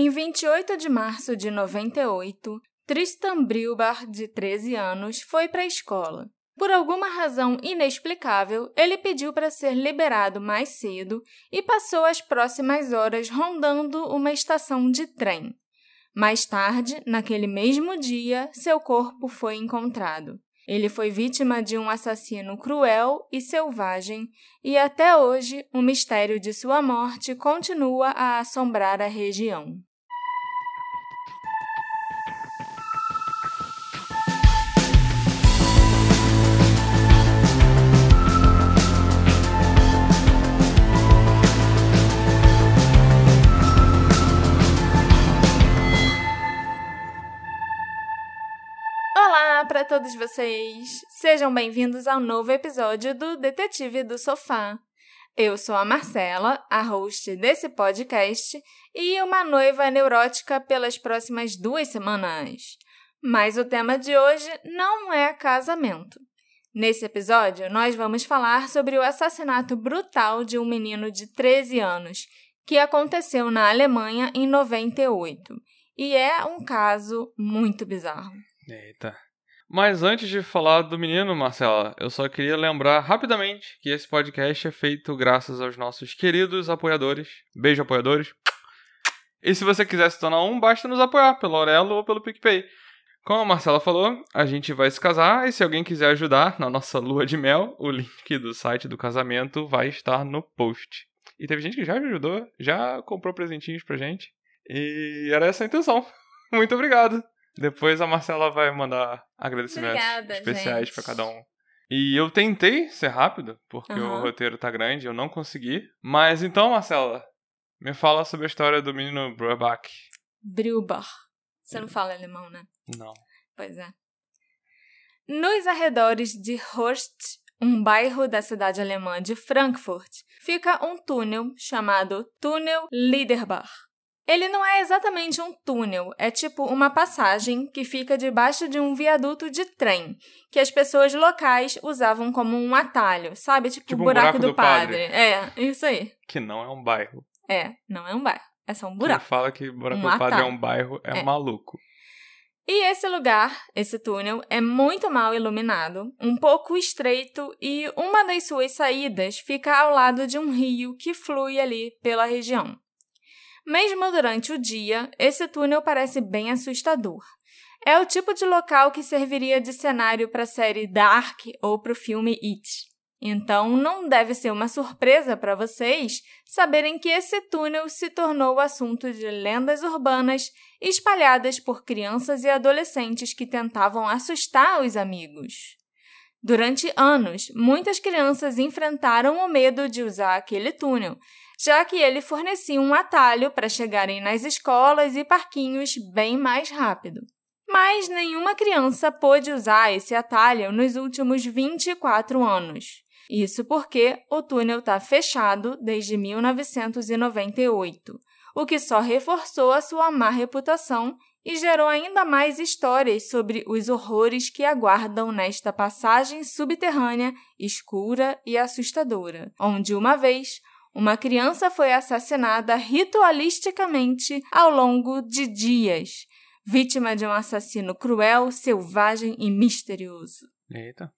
Em 28 de março de 98, Tristan Brilbar, de 13 anos, foi para a escola. Por alguma razão inexplicável, ele pediu para ser liberado mais cedo e passou as próximas horas rondando uma estação de trem. Mais tarde, naquele mesmo dia, seu corpo foi encontrado. Ele foi vítima de um assassino cruel e selvagem, e até hoje o mistério de sua morte continua a assombrar a região. Para todos vocês! Sejam bem-vindos ao novo episódio do Detetive do Sofá. Eu sou a Marcela, a host desse podcast, e uma noiva neurótica pelas próximas duas semanas. Mas o tema de hoje não é casamento. Nesse episódio, nós vamos falar sobre o assassinato brutal de um menino de 13 anos, que aconteceu na Alemanha em 98. E é um caso muito bizarro. Eita. Mas antes de falar do menino, Marcela, eu só queria lembrar rapidamente que esse podcast é feito graças aos nossos queridos apoiadores. Beijo, apoiadores. E se você quiser se tornar um, basta nos apoiar pelo Aurelo ou pelo PicPay. Como a Marcela falou, a gente vai se casar e se alguém quiser ajudar na nossa lua de mel, o link do site do casamento vai estar no post. E teve gente que já ajudou, já comprou presentinhos pra gente. E era essa a intenção. Muito obrigado. Depois a Marcela vai mandar agradecimentos Obrigada, especiais para cada um. E eu tentei ser rápido, porque uhum. o roteiro tá grande, eu não consegui. Mas então, Marcela, me fala sobre a história do menino Brubach. Brubach. Você não fala alemão, né? Não. Pois é. Nos arredores de Horst, um bairro da cidade alemã de Frankfurt, fica um túnel chamado Túnel Liederbach. Ele não é exatamente um túnel, é tipo uma passagem que fica debaixo de um viaduto de trem, que as pessoas locais usavam como um atalho, sabe? Tipo, tipo o buraco, buraco do, do padre. padre. É, isso aí. Que não é um bairro. É, não é um bairro. É só um buraco. Quem fala que buraco um do padre é um bairro é, é maluco. E esse lugar, esse túnel, é muito mal iluminado, um pouco estreito e uma das suas saídas fica ao lado de um rio que flui ali pela região. Mesmo durante o dia, esse túnel parece bem assustador. É o tipo de local que serviria de cenário para a série Dark ou para o filme It. Então, não deve ser uma surpresa para vocês saberem que esse túnel se tornou assunto de lendas urbanas espalhadas por crianças e adolescentes que tentavam assustar os amigos. Durante anos, muitas crianças enfrentaram o medo de usar aquele túnel, já que ele fornecia um atalho para chegarem nas escolas e parquinhos bem mais rápido. Mas nenhuma criança pôde usar esse atalho nos últimos 24 anos. Isso porque o túnel está fechado desde 1998, o que só reforçou a sua má reputação e gerou ainda mais histórias sobre os horrores que aguardam nesta passagem subterrânea escura e assustadora, onde uma vez uma criança foi assassinada ritualisticamente ao longo de dias, vítima de um assassino cruel, selvagem e misterioso. Eita.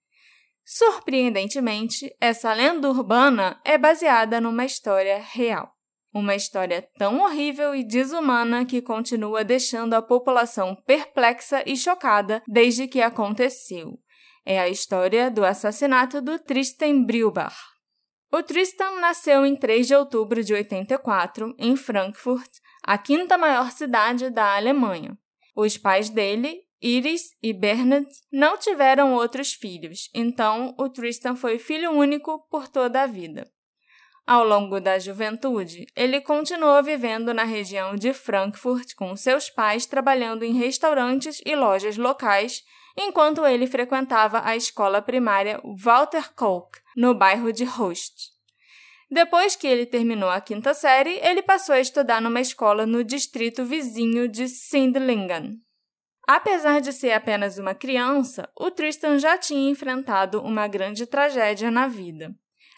Surpreendentemente, essa lenda urbana é baseada numa história real. Uma história tão horrível e desumana que continua deixando a população perplexa e chocada desde que aconteceu. É a história do assassinato do Tristan Brilbach. O Tristan nasceu em 3 de outubro de 84, em Frankfurt, a quinta maior cidade da Alemanha. Os pais dele, Iris e Bernard, não tiveram outros filhos, então o Tristan foi filho único por toda a vida. Ao longo da juventude, ele continuou vivendo na região de Frankfurt com seus pais trabalhando em restaurantes e lojas locais, enquanto ele frequentava a escola primária Walter Kolk, no bairro de Host. Depois que ele terminou a quinta série, ele passou a estudar numa escola no distrito vizinho de Sindlingen. Apesar de ser apenas uma criança, o Tristan já tinha enfrentado uma grande tragédia na vida.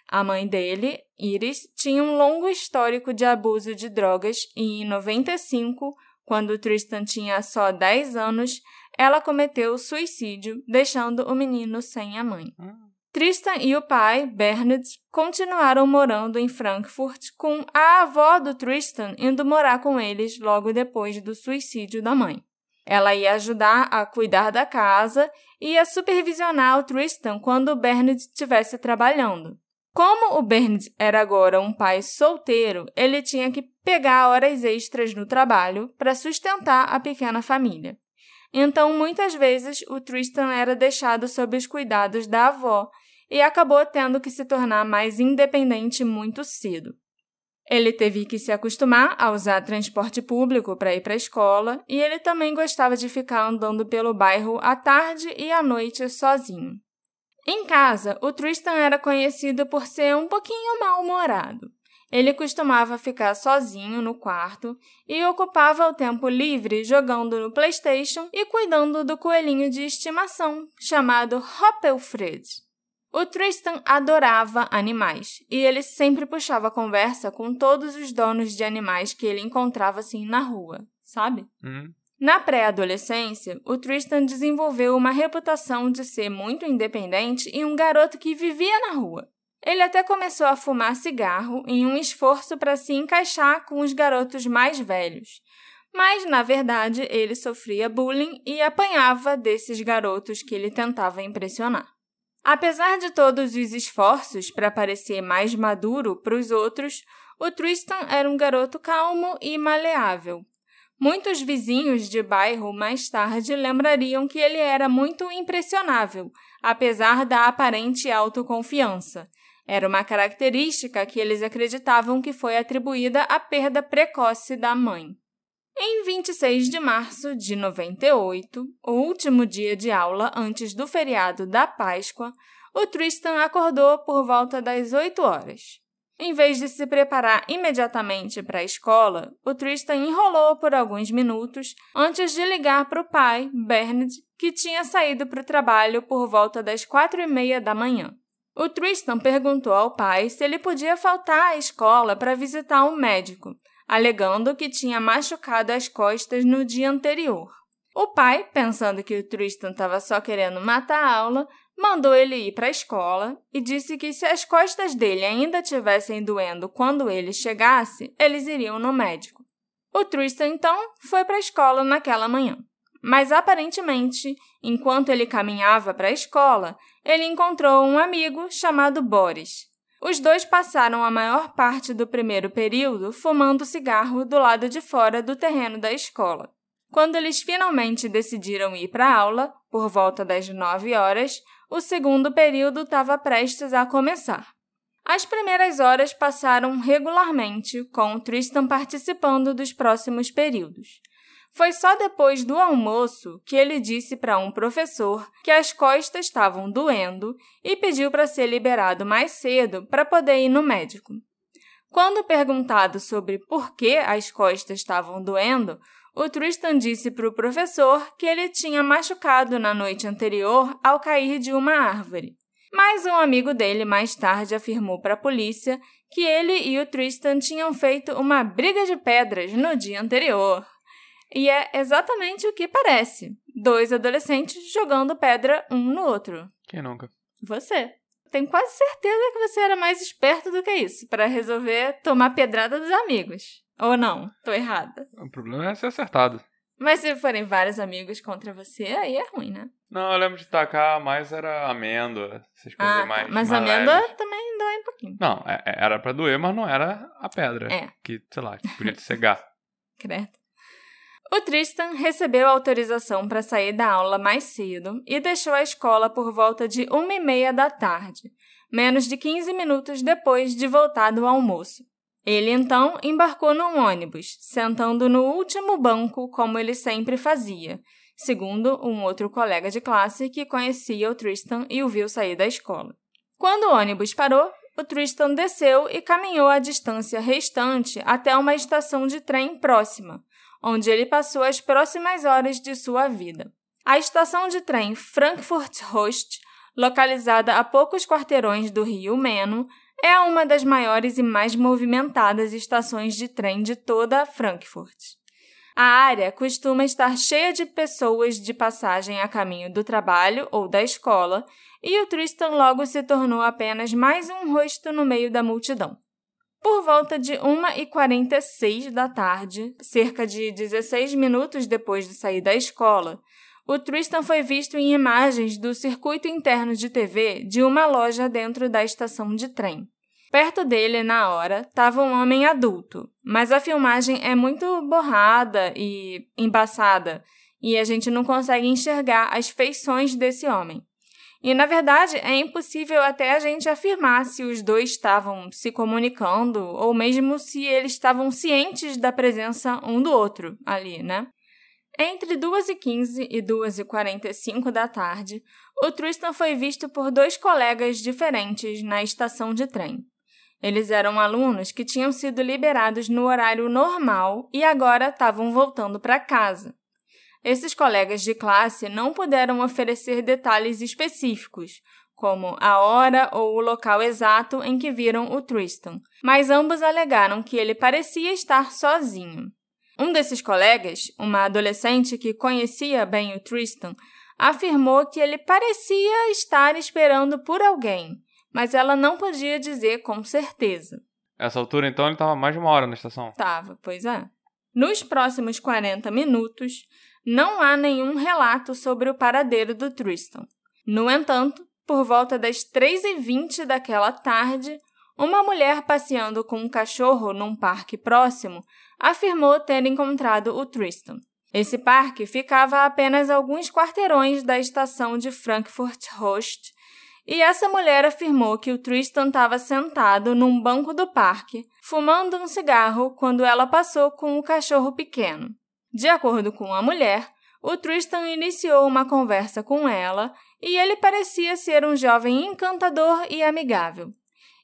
A mãe dele, Iris, tinha um longo histórico de abuso de drogas e, em 95, quando Tristan tinha só 10 anos, ela cometeu suicídio, deixando o menino sem a mãe. Hum. Tristan e o pai, Bernard, continuaram morando em Frankfurt, com a avó do Tristan indo morar com eles logo depois do suicídio da mãe. Ela ia ajudar a cuidar da casa e ia supervisionar o Tristan quando o Bernard estivesse trabalhando. Como o Bernard era agora um pai solteiro, ele tinha que pegar horas extras no trabalho para sustentar a pequena família. Então, muitas vezes, o Tristan era deixado sob os cuidados da avó e acabou tendo que se tornar mais independente muito cedo. Ele teve que se acostumar a usar transporte público para ir para a escola e ele também gostava de ficar andando pelo bairro à tarde e à noite sozinho. Em casa, o Tristan era conhecido por ser um pouquinho mal-humorado. Ele costumava ficar sozinho no quarto e ocupava o tempo livre jogando no PlayStation e cuidando do coelhinho de estimação chamado Hoppelfred. O Tristan adorava animais e ele sempre puxava conversa com todos os donos de animais que ele encontrava assim na rua, sabe? Hum. Na pré-adolescência, o Tristan desenvolveu uma reputação de ser muito independente e um garoto que vivia na rua. Ele até começou a fumar cigarro em um esforço para se encaixar com os garotos mais velhos. Mas, na verdade, ele sofria bullying e apanhava desses garotos que ele tentava impressionar. Apesar de todos os esforços para parecer mais maduro para os outros, o Tristan era um garoto calmo e maleável, Muitos vizinhos de bairro mais tarde lembrariam que ele era muito impressionável, apesar da aparente autoconfiança. Era uma característica que eles acreditavam que foi atribuída à perda precoce da mãe. Em 26 de março de 98, o último dia de aula antes do feriado da Páscoa, o Tristan acordou por volta das 8 horas. Em vez de se preparar imediatamente para a escola, o Tristan enrolou por alguns minutos antes de ligar para o pai, Bernard, que tinha saído para o trabalho por volta das quatro e meia da manhã. O Tristan perguntou ao pai se ele podia faltar à escola para visitar um médico, alegando que tinha machucado as costas no dia anterior. O pai, pensando que o Tristan estava só querendo matar a aula, mandou ele ir para a escola e disse que se as costas dele ainda tivessem doendo quando ele chegasse, eles iriam no médico. O Tristan então foi para a escola naquela manhã. Mas aparentemente, enquanto ele caminhava para a escola, ele encontrou um amigo chamado Boris. Os dois passaram a maior parte do primeiro período fumando cigarro do lado de fora do terreno da escola. Quando eles finalmente decidiram ir para a aula, por volta das nove horas, o segundo período estava prestes a começar. As primeiras horas passaram regularmente, com Tristan participando dos próximos períodos. Foi só depois do almoço que ele disse para um professor que as costas estavam doendo e pediu para ser liberado mais cedo para poder ir no médico. Quando perguntado sobre por que as costas estavam doendo, o Tristan disse para o professor que ele tinha machucado na noite anterior ao cair de uma árvore. Mas um amigo dele mais tarde afirmou para a polícia que ele e o Tristan tinham feito uma briga de pedras no dia anterior. E é exatamente o que parece: dois adolescentes jogando pedra um no outro. Quem nunca? Você. Tenho quase certeza que você era mais esperto do que isso para resolver tomar pedrada dos amigos. Ou não? Tô errada. O problema é ser acertado. Mas se forem vários amigos contra você, aí é ruim, né? Não, eu lembro de tacar, mais era amêndoa, essas coisas Ah, mais. tá. mas mais amêndoa leves. também dói um pouquinho. Não, é- é- era pra doer, mas não era a pedra. É. Que, sei lá, que podia te cegar. Credo. O Tristan recebeu autorização para sair da aula mais cedo e deixou a escola por volta de uma e meia da tarde, menos de 15 minutos depois de voltar do almoço. Ele então embarcou num ônibus, sentando no último banco como ele sempre fazia, segundo um outro colega de classe que conhecia o Tristan e o viu sair da escola. Quando o ônibus parou, o Tristan desceu e caminhou a distância restante até uma estação de trem próxima, onde ele passou as próximas horas de sua vida. A estação de trem Frankfurt Rost, localizada a poucos quarteirões do rio Meno, é uma das maiores e mais movimentadas estações de trem de toda Frankfurt. A área costuma estar cheia de pessoas de passagem a caminho do trabalho ou da escola, e o Tristan logo se tornou apenas mais um rosto no meio da multidão. Por volta de 1h46 da tarde, cerca de 16 minutos depois de sair da escola, o Tristan foi visto em imagens do circuito interno de TV de uma loja dentro da estação de trem. Perto dele, na hora, estava um homem adulto, mas a filmagem é muito borrada e embaçada, e a gente não consegue enxergar as feições desse homem. E, na verdade, é impossível até a gente afirmar se os dois estavam se comunicando ou mesmo se eles estavam cientes da presença um do outro ali, né? Entre 2h15 e 2h45 da tarde, o Tristan foi visto por dois colegas diferentes na estação de trem. Eles eram alunos que tinham sido liberados no horário normal e agora estavam voltando para casa. Esses colegas de classe não puderam oferecer detalhes específicos, como a hora ou o local exato em que viram o Tristan, mas ambos alegaram que ele parecia estar sozinho. Um desses colegas, uma adolescente que conhecia bem o Tristan, afirmou que ele parecia estar esperando por alguém mas ela não podia dizer com certeza. Essa altura, então, ele estava mais de uma hora na estação? Tava, pois é. Nos próximos 40 minutos, não há nenhum relato sobre o paradeiro do Tristan. No entanto, por volta das 3h20 daquela tarde, uma mulher passeando com um cachorro num parque próximo afirmou ter encontrado o Tristan. Esse parque ficava a apenas alguns quarteirões da estação de Frankfurt Host e essa mulher afirmou que o Tristan estava sentado num banco do parque, fumando um cigarro quando ela passou com o cachorro pequeno. De acordo com a mulher, o Tristan iniciou uma conversa com ela e ele parecia ser um jovem encantador e amigável.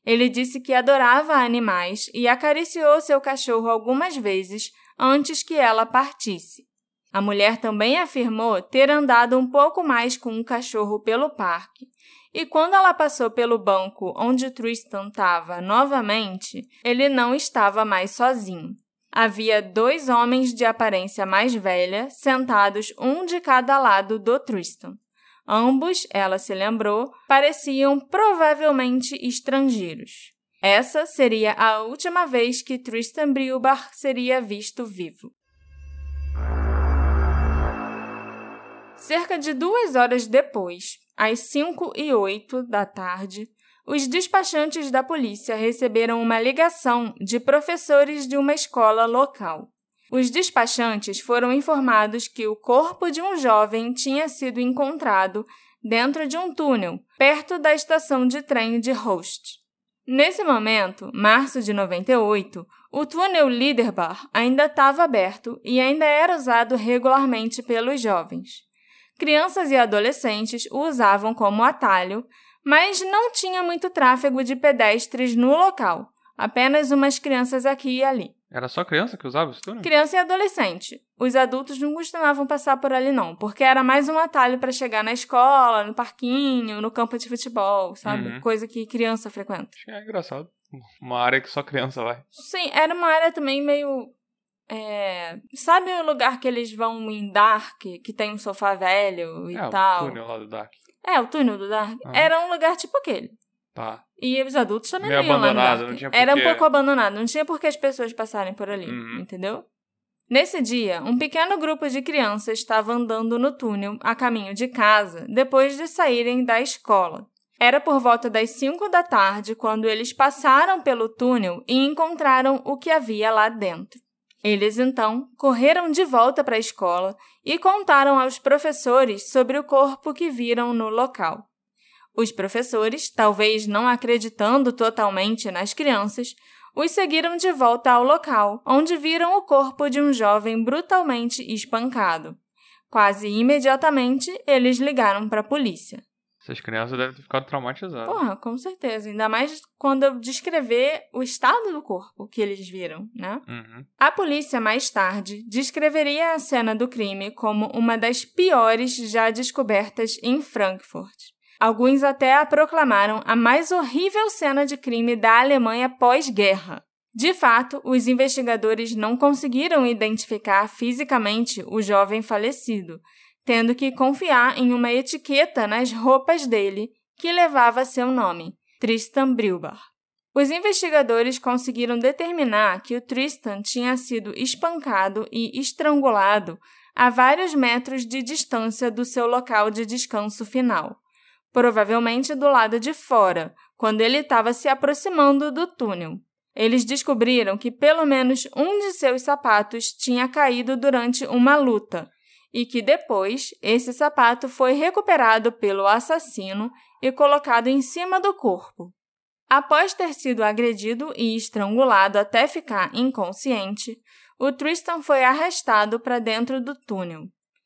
Ele disse que adorava animais e acariciou seu cachorro algumas vezes antes que ela partisse. A mulher também afirmou ter andado um pouco mais com o cachorro pelo parque e quando ela passou pelo banco onde Tristan estava novamente, ele não estava mais sozinho. Havia dois homens de aparência mais velha sentados um de cada lado do Tristan. Ambos, ela se lembrou, pareciam provavelmente estrangeiros. Essa seria a última vez que Tristan Brilbach seria visto vivo. Cerca de duas horas depois, às 5 e 8 da tarde, os despachantes da polícia receberam uma ligação de professores de uma escola local. Os despachantes foram informados que o corpo de um jovem tinha sido encontrado dentro de um túnel, perto da estação de trem de Host. Nesse momento, março de 98, o túnel Liederbach ainda estava aberto e ainda era usado regularmente pelos jovens. Crianças e adolescentes o usavam como atalho, mas não tinha muito tráfego de pedestres no local, apenas umas crianças aqui e ali. Era só criança que usava esse túnel? Criança e adolescente. Os adultos não costumavam passar por ali, não, porque era mais um atalho para chegar na escola, no parquinho, no campo de futebol, sabe? Uhum. Coisa que criança frequenta. É engraçado. Uma área que só criança vai. Sim, era uma área também meio é, sabe o lugar que eles vão em Dark, que tem um sofá velho e é, tal? o túnel lá do Dark. É, o túnel do Dark. Ah. Era um lugar tipo aquele. Tá. E os adultos também Meio iam abandonado, lá não tinha Era um porquê. pouco abandonado, não tinha por que as pessoas passarem por ali, Uhum. entendeu? Nesse dia, um pequeno grupo de crianças estava andando no túnel a caminho de casa depois de saírem da escola. Era por volta das 5 da tarde quando eles passaram pelo túnel e encontraram o que havia lá dentro. Eles então correram de volta para a escola e contaram aos professores sobre o corpo que viram no local. Os professores, talvez não acreditando totalmente nas crianças, os seguiram de volta ao local, onde viram o corpo de um jovem brutalmente espancado. Quase imediatamente, eles ligaram para a polícia. Essas crianças devem ter ficado traumatizadas. Porra, com certeza. Ainda mais quando eu descrever o estado do corpo que eles viram, né? Uhum. A polícia, mais tarde, descreveria a cena do crime como uma das piores já descobertas em Frankfurt. Alguns até a proclamaram a mais horrível cena de crime da Alemanha pós-guerra. De fato, os investigadores não conseguiram identificar fisicamente o jovem falecido, tendo que confiar em uma etiqueta nas roupas dele que levava seu nome, Tristan Brilbar. Os investigadores conseguiram determinar que o Tristan tinha sido espancado e estrangulado a vários metros de distância do seu local de descanso final, provavelmente do lado de fora, quando ele estava se aproximando do túnel. Eles descobriram que pelo menos um de seus sapatos tinha caído durante uma luta e que depois esse sapato foi recuperado pelo assassino e colocado em cima do corpo. Após ter sido agredido e estrangulado até ficar inconsciente, o Tristan foi arrastado para dentro do túnel.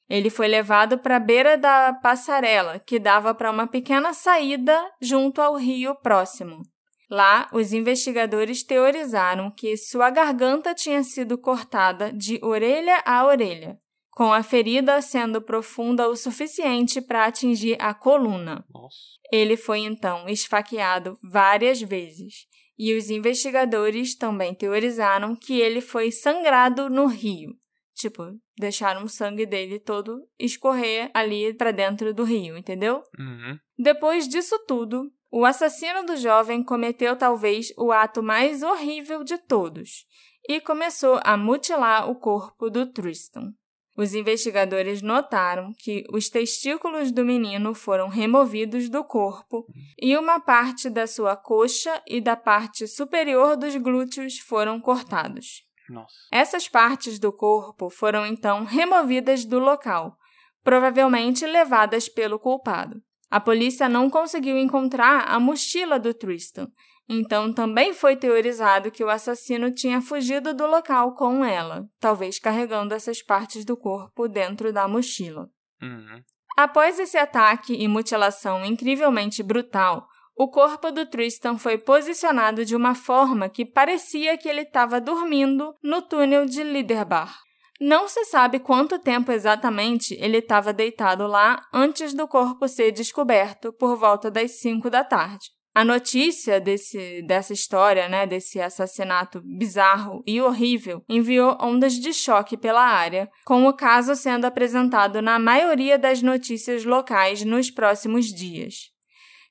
Ele foi levado para a beira da passarela, que dava para uma pequena saída junto ao rio próximo. Lá, os investigadores teorizaram que sua garganta tinha sido cortada de orelha a orelha, com a ferida sendo profunda o suficiente para atingir a coluna. Nossa. Ele foi então esfaqueado várias vezes, e os investigadores também teorizaram que ele foi sangrado no rio. Tipo, deixaram o sangue dele todo escorrer ali para dentro do rio, entendeu? Uhum. Depois disso tudo, o assassino do jovem cometeu talvez o ato mais horrível de todos e começou a mutilar o corpo do Tristan. Os investigadores notaram que os testículos do menino foram removidos do corpo e uma parte da sua coxa e da parte superior dos glúteos foram cortados. Nossa. Essas partes do corpo foram então removidas do local, provavelmente levadas pelo culpado. A polícia não conseguiu encontrar a mochila do Tristan, então também foi teorizado que o assassino tinha fugido do local com ela, talvez carregando essas partes do corpo dentro da mochila. Uhum. Após esse ataque e mutilação incrivelmente brutal, o corpo do Tristan foi posicionado de uma forma que parecia que ele estava dormindo no túnel de Liderbach. Não se sabe quanto tempo exatamente ele estava deitado lá antes do corpo ser descoberto por volta das 5 da tarde. A notícia desse, dessa história, né, desse assassinato bizarro e horrível, enviou ondas de choque pela área, com o caso sendo apresentado na maioria das notícias locais nos próximos dias.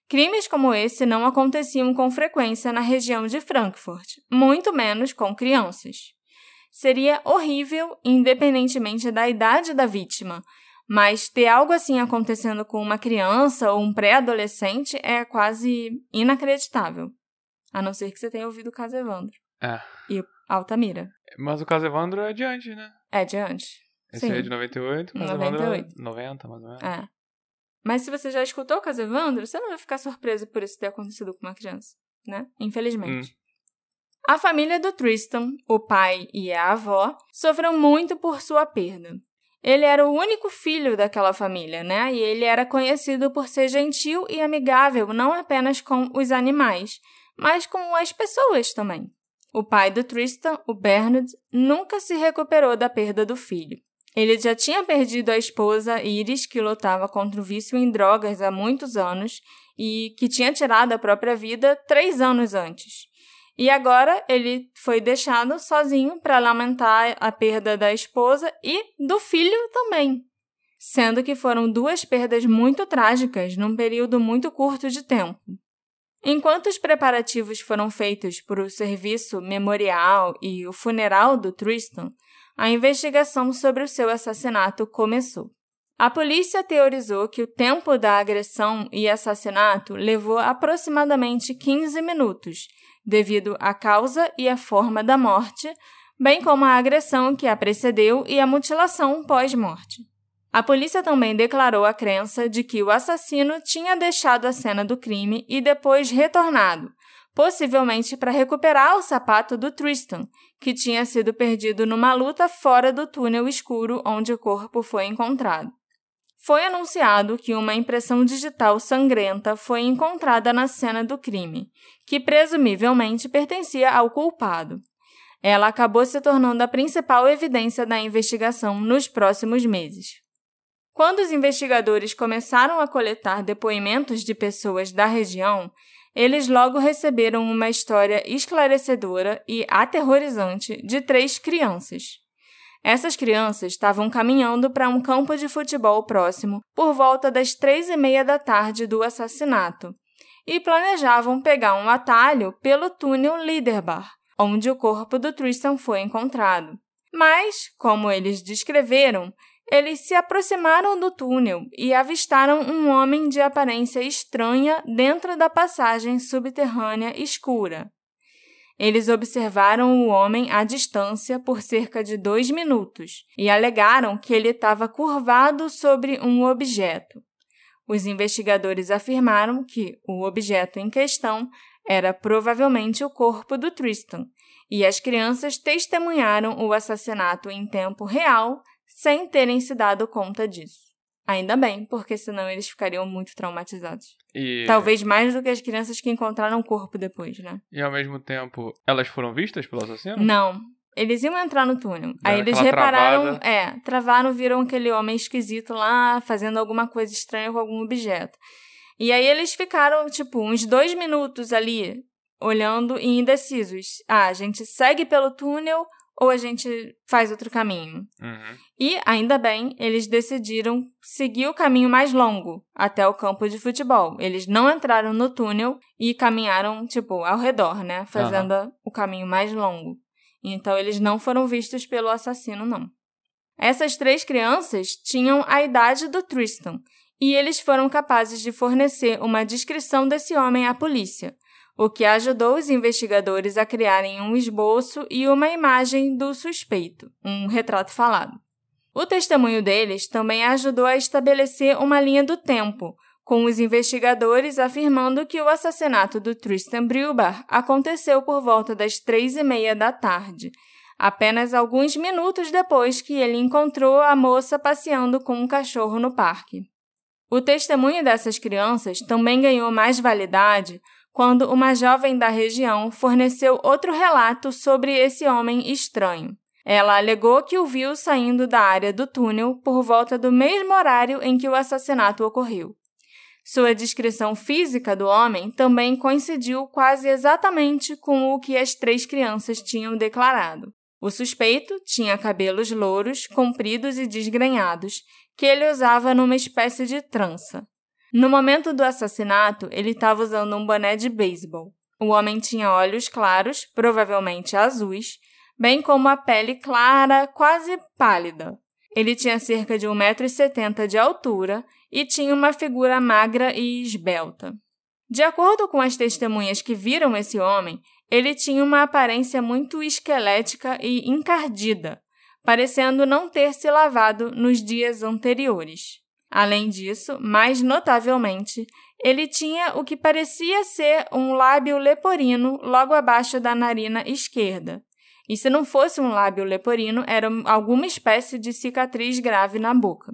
Crimes como esse não aconteciam com frequência na região de Frankfurt, muito menos com crianças seria horrível, independentemente da idade da vítima. Mas ter algo assim acontecendo com uma criança ou um pré-adolescente é quase inacreditável. A não ser que você tenha ouvido o caso Evandro. É. E Altamira. Mas o caso Evandro é de antes, né? É de antes. Esse Sim. aí é de 98, o caso 98. Evandro é 90, mais ou menos. É. Mas se você já escutou o caso Evandro, você não vai ficar surpreso por isso ter acontecido com uma criança, né? Infelizmente. A família do Tristan, o pai e a avó, sofreram muito por sua perda. Ele era o único filho daquela família, né? E ele era conhecido por ser gentil e amigável não apenas com os animais, mas com as pessoas também. O pai do Tristan, o Bernard, nunca se recuperou da perda do filho. Ele já tinha perdido a esposa Iris, que lutava contra o vício em drogas há muitos anos e que tinha tirado a própria vida três anos antes. E agora ele foi deixado sozinho para lamentar a perda da esposa e do filho também. Sendo que foram duas perdas muito trágicas num período muito curto de tempo. Enquanto os preparativos foram feitos para o serviço memorial e o funeral do Tristan, a investigação sobre o seu assassinato começou. A polícia teorizou que o tempo da agressão e assassinato levou aproximadamente 15 minutos, devido à causa e à forma da morte, bem como a agressão que a precedeu e a mutilação pós-morte. A polícia também declarou a crença de que o assassino tinha deixado a cena do crime e depois retornado, possivelmente para recuperar o sapato do Tristan, que tinha sido perdido numa luta fora do túnel escuro onde o corpo foi encontrado. Foi anunciado que uma impressão digital sangrenta foi encontrada na cena do crime, que presumivelmente pertencia ao culpado. Ela acabou se tornando a principal evidência da investigação nos próximos meses. Quando os investigadores começaram a coletar depoimentos de pessoas da região, eles logo receberam uma história esclarecedora e aterrorizante de três crianças. Essas crianças estavam caminhando para um campo de futebol próximo por volta das três e meia da tarde do assassinato e planejavam pegar um atalho pelo túnel Liderbar, onde o corpo do Tristan foi encontrado. Mas, como eles descreveram, eles se aproximaram do túnel e avistaram um homem de aparência estranha dentro da passagem subterrânea escura. Eles observaram o homem à distância por cerca de dois minutos e alegaram que ele estava curvado sobre um objeto. Os investigadores afirmaram que o objeto em questão era provavelmente o corpo do Tristan, e as crianças testemunharam o assassinato em tempo real sem terem se dado conta disso. Ainda bem, porque senão eles ficariam muito traumatizados. E... Talvez mais do que as crianças que encontraram o corpo depois, né? E ao mesmo tempo, elas foram vistas pelo assassino? Não. Eles iam entrar no túnel. Aí eles repararam, travada. é, travaram, viram aquele homem esquisito lá fazendo alguma coisa estranha com algum objeto. E aí eles ficaram, tipo, uns dois minutos ali, olhando e indecisos. Ah, a gente segue pelo túnel ou a gente faz outro caminho. Uhum. E, ainda bem, eles decidiram seguir o caminho mais longo, até o campo de futebol. Eles não entraram no túnel e caminharam, tipo, ao redor, né? Fazendo Aham. o caminho mais longo. Então, eles não foram vistos pelo assassino, não. Essas três crianças tinham a idade do Tristan e eles foram capazes de fornecer uma descrição desse homem à polícia, o que ajudou os investigadores a criarem um esboço e uma imagem do suspeito, um retrato falado. O testemunho deles também ajudou a estabelecer uma linha do tempo, com os investigadores afirmando que o assassinato do Tristan Brilbar aconteceu por volta das três e meia da tarde, apenas alguns minutos depois que ele encontrou a moça passeando com um cachorro no parque. O testemunho dessas crianças também ganhou mais validade quando uma jovem da região forneceu outro relato sobre esse homem estranho. Ela alegou que o viu saindo da área do túnel por volta do mesmo horário em que o assassinato ocorreu. Sua descrição física do homem também coincidiu quase exatamente com o que as três crianças tinham declarado. O suspeito tinha cabelos louros, compridos e desgrenhados, que ele usava numa espécie de trança. No momento do assassinato, ele estava usando um boné de beisebol. O homem tinha olhos claros, provavelmente azuis, bem como a pele clara, quase pálida. Ele tinha cerca de 1,70m de altura e tinha uma figura magra e esbelta. De acordo com as testemunhas que viram esse homem, ele tinha uma aparência muito esquelética e encardida, parecendo não ter se lavado nos dias anteriores. Além disso, mais notavelmente, ele tinha o que parecia ser um lábio leporino logo abaixo da narina esquerda. E se não fosse um lábio leporino, era alguma espécie de cicatriz grave na boca.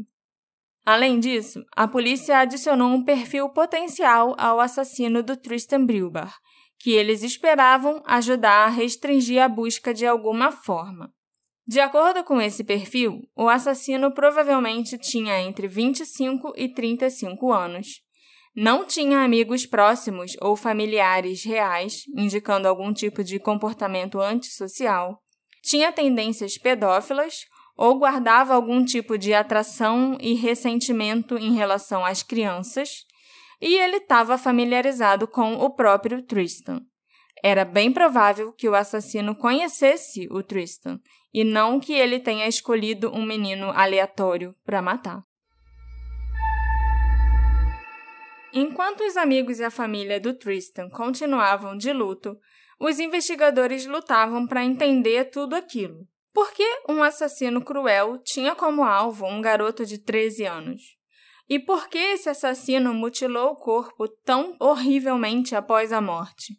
Além disso, a polícia adicionou um perfil potencial ao assassino do Tristan Brilbar, que eles esperavam ajudar a restringir a busca de alguma forma. De acordo com esse perfil, o assassino provavelmente tinha entre 25 e 35 anos. Não tinha amigos próximos ou familiares reais, indicando algum tipo de comportamento antissocial. Tinha tendências pedófilas ou guardava algum tipo de atração e ressentimento em relação às crianças. E ele estava familiarizado com o próprio Tristan. Era bem provável que o assassino conhecesse o Tristan e não que ele tenha escolhido um menino aleatório para matar. Enquanto os amigos e a família do Tristan continuavam de luto, os investigadores lutavam para entender tudo aquilo. Por que um assassino cruel tinha como alvo um garoto de 13 anos? E por que esse assassino mutilou o corpo tão horrivelmente após a morte?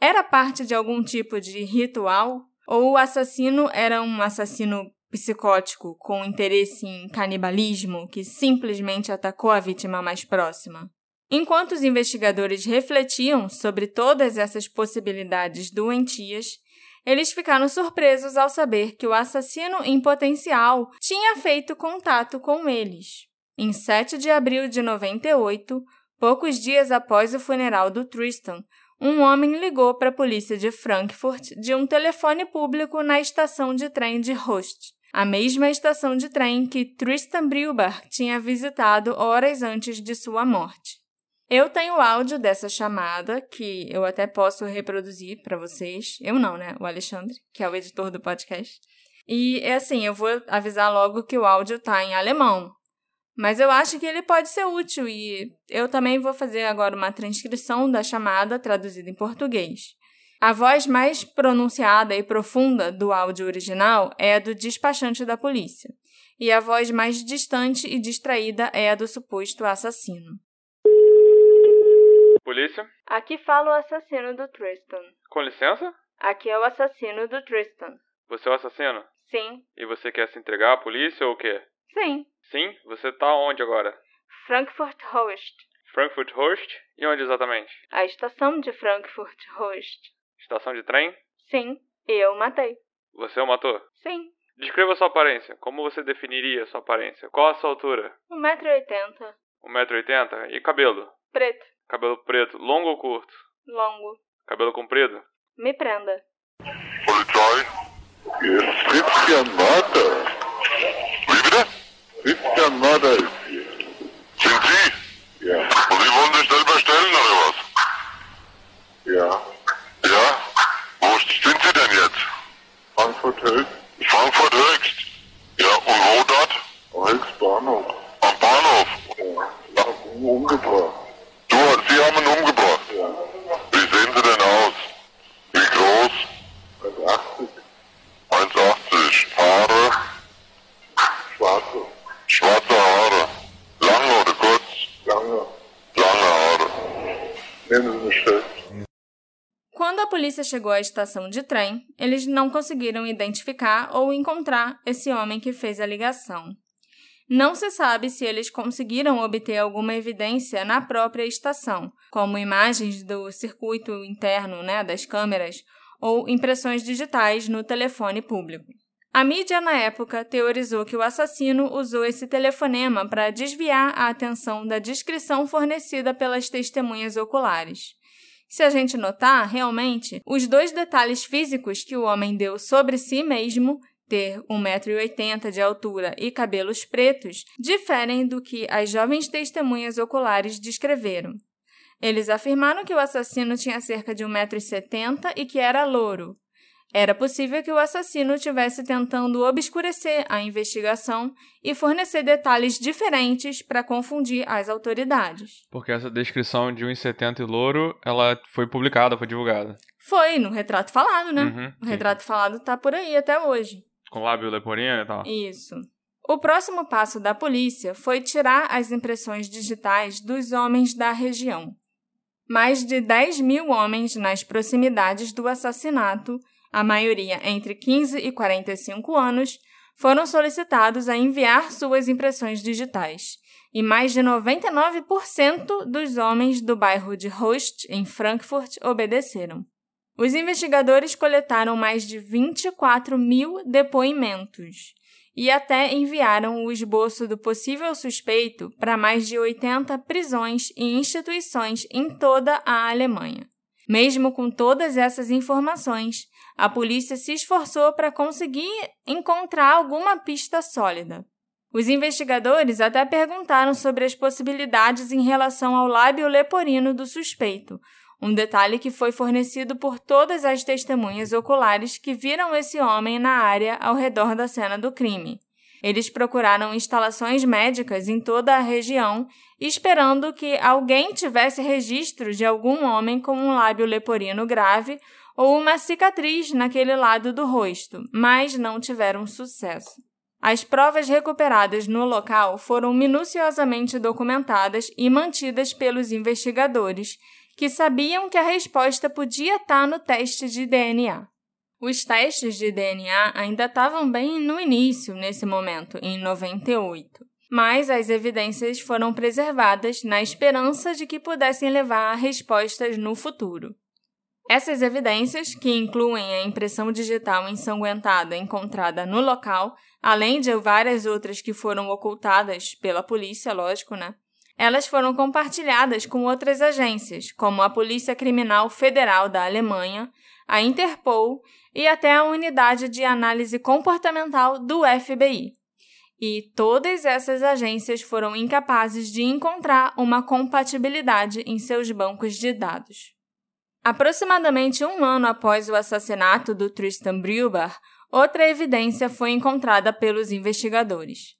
Era parte de algum tipo de ritual? Ou o assassino era um assassino psicótico com interesse em canibalismo que simplesmente atacou a vítima mais próxima? Enquanto os investigadores refletiam sobre todas essas possibilidades doentias, eles ficaram surpresos ao saber que o assassino em potencial tinha feito contato com eles. Em 7 de abril de 98, poucos dias após o funeral do Tristan, um homem ligou para a polícia de Frankfurt de um telefone público na estação de trem de Host, a mesma estação de trem que Tristan Brilbach tinha visitado horas antes de sua morte. Eu tenho áudio dessa chamada que eu até posso reproduzir para vocês. Eu não, né? O Alexandre, que é o editor do podcast. E é assim, eu vou avisar logo que o áudio tá em alemão. Mas eu acho que ele pode ser útil e eu também vou fazer agora uma transcrição da chamada traduzida em português. A voz mais pronunciada e profunda do áudio original é a do despachante da polícia, e a voz mais distante e distraída é a do suposto assassino. Polícia? Aqui fala o assassino do Tristan. Com licença? Aqui é o assassino do Tristan. Você é o assassino? Sim. E você quer se entregar à polícia ou o quê? Sim. Sim? Você tá onde agora? Frankfurt Host. Frankfurt Host? E onde exatamente? A estação de Frankfurt Host. Estação de trem? Sim. Eu matei. Você o matou? Sim. Descreva sua aparência. Como você definiria sua aparência? Qual a sua altura? 1,80m. 1,80m? E cabelo? Preto. Cabelo preto, longo ou curto? Longo. Cabelo comprido? Me prenda. Polizei? Yes, Christian Mörder. Wie bitte? Christian Mörder ist hier. Sind Sie? Ja. Und Sie wollen sich selber stellen, oder was? Ja. Ja? Wo sind Sie denn jetzt? Frankfurt Höchst. Frankfurt Höchst? Ja, und wo dort? Höchst Bahnhof. Am Bahnhof? Ja. Umgebracht. Du, Sie haben ihn umgebracht? Ja. Polícia chegou à estação de trem, eles não conseguiram identificar ou encontrar esse homem que fez a ligação. Não se sabe se eles conseguiram obter alguma evidência na própria estação, como imagens do circuito interno né, das câmeras ou impressões digitais no telefone público. A mídia, na época, teorizou que o assassino usou esse telefonema para desviar a atenção da descrição fornecida pelas testemunhas oculares. Se a gente notar, realmente, os dois detalhes físicos que o homem deu sobre si mesmo, ter 1,80m de altura e cabelos pretos, diferem do que as jovens testemunhas oculares descreveram. Eles afirmaram que o assassino tinha cerca de 1,70m e que era louro. Era possível que o assassino estivesse tentando obscurecer a investigação e fornecer detalhes diferentes para confundir as autoridades. Porque essa descrição de 1,70 e louro, ela foi publicada, foi divulgada. Foi, no retrato falado, né? Uhum, o sim. retrato falado tá por aí até hoje. Com lábio leporino e tal. Isso. O próximo passo da polícia foi tirar as impressões digitais dos homens da região. Mais de 10 mil homens nas proximidades do assassinato, a maioria entre 15 e 45 anos, foram solicitados a enviar suas impressões digitais. E mais de 99% dos homens do bairro de Host, em Frankfurt, obedeceram. Os investigadores coletaram mais de 24 mil depoimentos e até enviaram o esboço do possível suspeito para mais de 80 prisões e instituições em toda a Alemanha. Mesmo com todas essas informações, a polícia se esforçou para conseguir encontrar alguma pista sólida. Os investigadores até perguntaram sobre as possibilidades em relação ao lábio leporino do suspeito, um detalhe que foi fornecido por todas as testemunhas oculares que viram esse homem na área ao redor da cena do crime. Eles procuraram instalações médicas em toda a região, esperando que alguém tivesse registro de algum homem com um lábio leporino grave ou uma cicatriz naquele lado do rosto, mas não tiveram sucesso. As provas recuperadas no local foram minuciosamente documentadas e mantidas pelos investigadores, que sabiam que a resposta podia estar no teste de DNA. Os testes de DNA ainda estavam bem no início nesse momento, em 98, mas as evidências foram preservadas na esperança de que pudessem levar a respostas no futuro. Essas evidências, que incluem a impressão digital ensanguentada encontrada no local, além de várias outras que foram ocultadas pela polícia, lógico, né? Elas foram compartilhadas com outras agências, como a Polícia Criminal Federal da Alemanha, a Interpol e até a Unidade de Análise Comportamental do FBI. E todas essas agências foram incapazes de encontrar uma compatibilidade em seus bancos de dados. Aproximadamente um ano após o assassinato do Tristan Breuber, outra evidência foi encontrada pelos investigadores.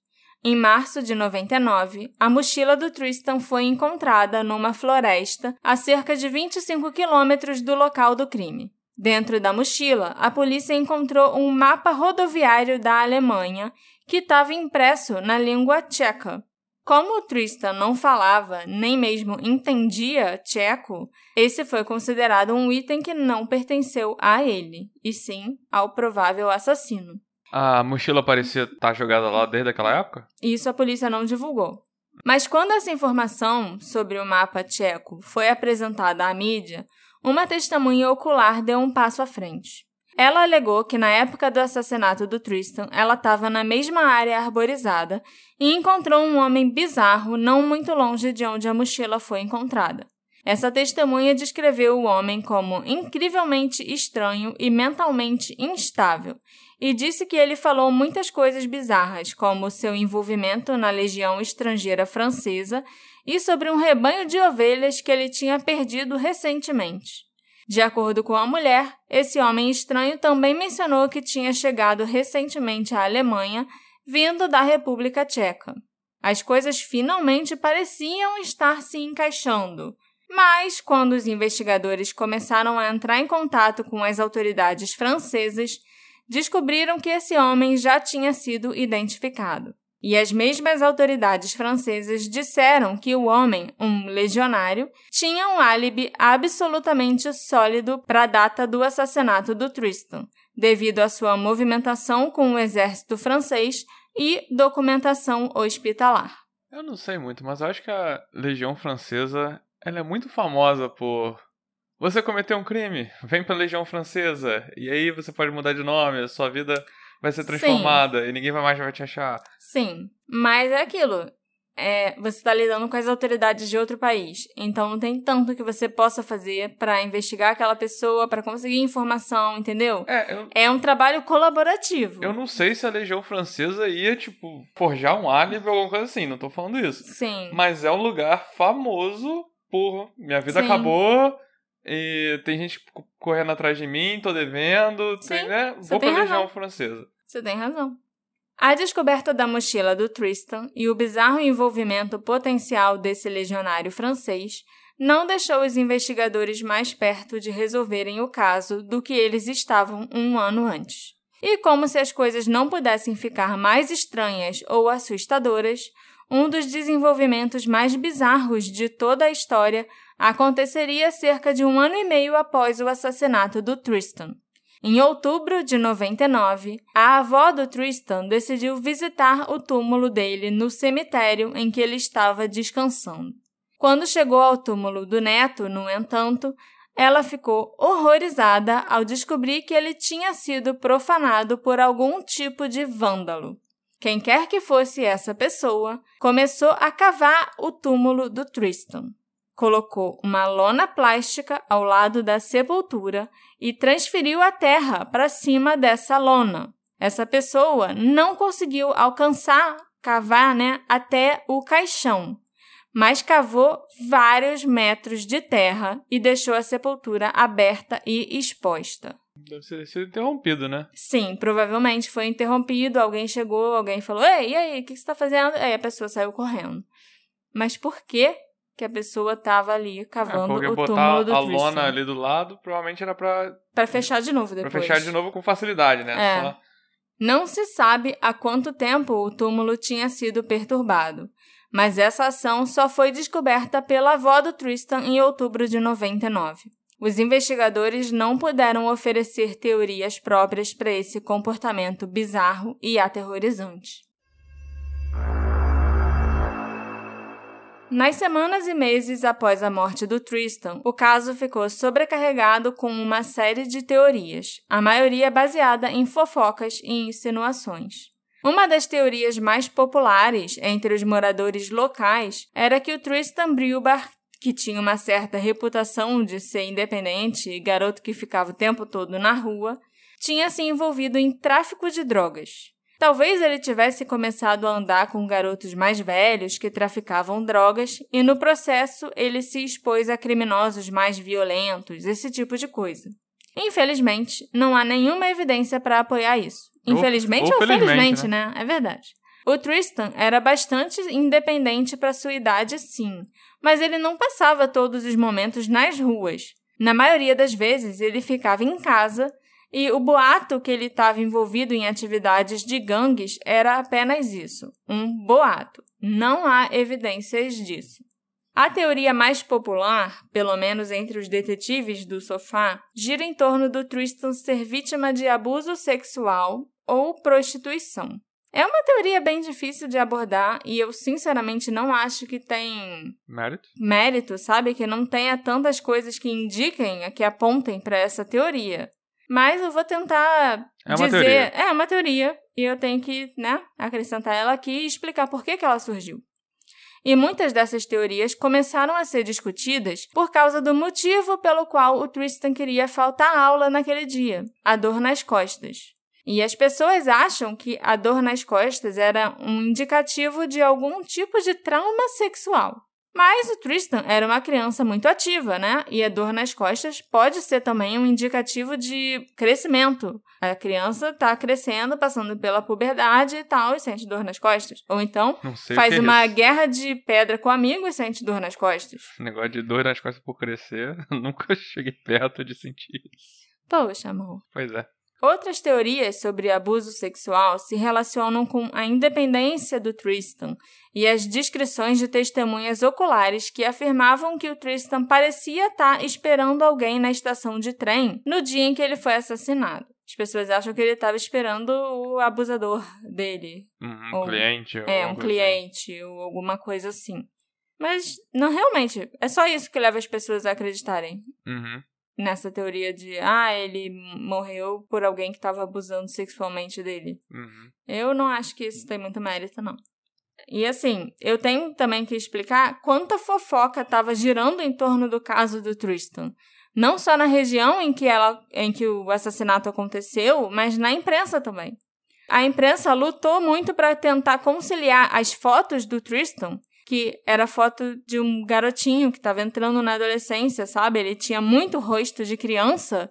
Em março de 99, a mochila do Tristan foi encontrada numa floresta a cerca de 25 quilômetros do local do crime. Dentro da mochila, a polícia encontrou um mapa rodoviário da Alemanha que estava impresso na língua tcheca. Como o Tristan não falava nem mesmo entendia tcheco, esse foi considerado um item que não pertenceu a ele, e sim ao provável assassino. A mochila parecia estar tá jogada lá desde aquela época? Isso a polícia não divulgou. Mas quando essa informação sobre o mapa tcheco foi apresentada à mídia, uma testemunha ocular deu um passo à frente. Ela alegou que na época do assassinato do Tristan, ela estava na mesma área arborizada e encontrou um homem bizarro não muito longe de onde a mochila foi encontrada. Essa testemunha descreveu o homem como incrivelmente estranho e mentalmente instável e disse que ele falou muitas coisas bizarras, como seu envolvimento na legião estrangeira francesa e sobre um rebanho de ovelhas que ele tinha perdido recentemente. De acordo com a mulher, esse homem estranho também mencionou que tinha chegado recentemente à Alemanha, vindo da República Tcheca. As coisas finalmente pareciam estar se encaixando. Mas, quando os investigadores começaram a entrar em contato com as autoridades francesas, descobriram que esse homem já tinha sido identificado. E as mesmas autoridades francesas disseram que o homem, um legionário, tinha um álibi absolutamente sólido para a data do assassinato do Tristan, devido à sua movimentação com o exército francês e documentação hospitalar. Eu não sei muito, mas acho que a Legião Francesa ela é muito famosa por você cometeu um crime, vem pra Legião Francesa, e aí você pode mudar de nome, sua vida vai ser transformada Sim. e ninguém mais vai te achar. Sim, mas é aquilo. É, você está lidando com as autoridades de outro país, então não tem tanto que você possa fazer para investigar aquela pessoa, para conseguir informação, entendeu? É, eu... é um trabalho colaborativo. Eu não sei se a Legião Francesa ia, tipo, forjar um álibi ou alguma coisa assim, não tô falando isso. Sim. Mas é um lugar famoso por minha vida Sim. acabou, e tem gente correndo atrás de mim, tô devendo, Sim, tem, né? Vou pra Legião Francesa. Você tem razão. A descoberta da mochila do Tristan e o bizarro envolvimento potencial desse legionário francês não deixou os investigadores mais perto de resolverem o caso do que eles estavam um ano antes. E como se as coisas não pudessem ficar mais estranhas ou assustadoras, um dos desenvolvimentos mais bizarros de toda a história aconteceria cerca de um ano e meio após o assassinato do Tristan. Em outubro de 99, a avó do Tristan decidiu visitar o túmulo dele no cemitério em que ele estava descansando. Quando chegou ao túmulo do neto, no entanto, ela ficou horrorizada ao descobrir que ele tinha sido profanado por algum tipo de vândalo. Quem quer que fosse essa pessoa, começou a cavar o túmulo do Tristan colocou uma lona plástica ao lado da sepultura e transferiu a terra para cima dessa lona. Essa pessoa não conseguiu alcançar, cavar né, até o caixão, mas cavou vários metros de terra e deixou a sepultura aberta e exposta. Deve ser sido interrompido, né? Sim, provavelmente foi interrompido. Alguém chegou, alguém falou: Ei, e aí, o que você está fazendo? Aí a pessoa saiu correndo. Mas por que que a pessoa estava ali cavando é, o túmulo do a lona ali do lado, provavelmente era para para fechar de novo depois. Para fechar de novo com facilidade, né? É. Só... Não se sabe há quanto tempo o túmulo tinha sido perturbado, mas essa ação só foi descoberta pela avó do Tristan em outubro de 99. Os investigadores não puderam oferecer teorias próprias para esse comportamento bizarro e aterrorizante. Nas semanas e meses após a morte do Tristan, o caso ficou sobrecarregado com uma série de teorias, a maioria baseada em fofocas e insinuações. Uma das teorias mais populares entre os moradores locais era que o Tristan Brilbar, que tinha uma certa reputação de ser independente e garoto que ficava o tempo todo na rua, tinha se envolvido em tráfico de drogas. Talvez ele tivesse começado a andar com garotos mais velhos que traficavam drogas e, no processo, ele se expôs a criminosos mais violentos, esse tipo de coisa. Infelizmente, não há nenhuma evidência para apoiar isso. Infelizmente ou, ou felizmente, felizmente né? né? É verdade. O Tristan era bastante independente para sua idade, sim, mas ele não passava todos os momentos nas ruas. Na maioria das vezes, ele ficava em casa e o boato que ele estava envolvido em atividades de gangues era apenas isso, um boato. Não há evidências disso. A teoria mais popular, pelo menos entre os detetives do sofá, gira em torno do Tristan ser vítima de abuso sexual ou prostituição. É uma teoria bem difícil de abordar e eu sinceramente não acho que tem mérito, mérito sabe? Que não tenha tantas coisas que indiquem, que apontem para essa teoria. Mas eu vou tentar é dizer. Teoria. É uma teoria. E eu tenho que, né, acrescentar ela aqui e explicar por que, que ela surgiu. E muitas dessas teorias começaram a ser discutidas por causa do motivo pelo qual o Tristan queria faltar aula naquele dia: a dor nas costas. E as pessoas acham que a dor nas costas era um indicativo de algum tipo de trauma sexual. Mas o Tristan era uma criança muito ativa, né? E a dor nas costas pode ser também um indicativo de crescimento. A criança está crescendo, passando pela puberdade e tal, e sente dor nas costas. Ou então faz é uma isso. guerra de pedra com amigos e sente dor nas costas. Negócio de dor nas costas por crescer, nunca cheguei perto de sentir isso. Poxa, amor. Pois é. Outras teorias sobre abuso sexual se relacionam com a independência do Tristan e as descrições de testemunhas oculares que afirmavam que o Tristan parecia estar esperando alguém na estação de trem no dia em que ele foi assassinado. As pessoas acham que ele estava esperando o abusador dele. Um, ou, cliente. É, um assim. cliente ou alguma coisa assim. Mas, não, realmente, é só isso que leva as pessoas a acreditarem. Uhum nessa teoria de ah, ele morreu por alguém que estava abusando sexualmente dele. Uhum. Eu não acho que isso tem muito mérito, não. E assim, eu tenho também que explicar quanta fofoca estava girando em torno do caso do Tristan. Não só na região em que, ela, em que o assassinato aconteceu, mas na imprensa também. A imprensa lutou muito para tentar conciliar as fotos do Tristan que era foto de um garotinho que estava entrando na adolescência, sabe? Ele tinha muito rosto de criança,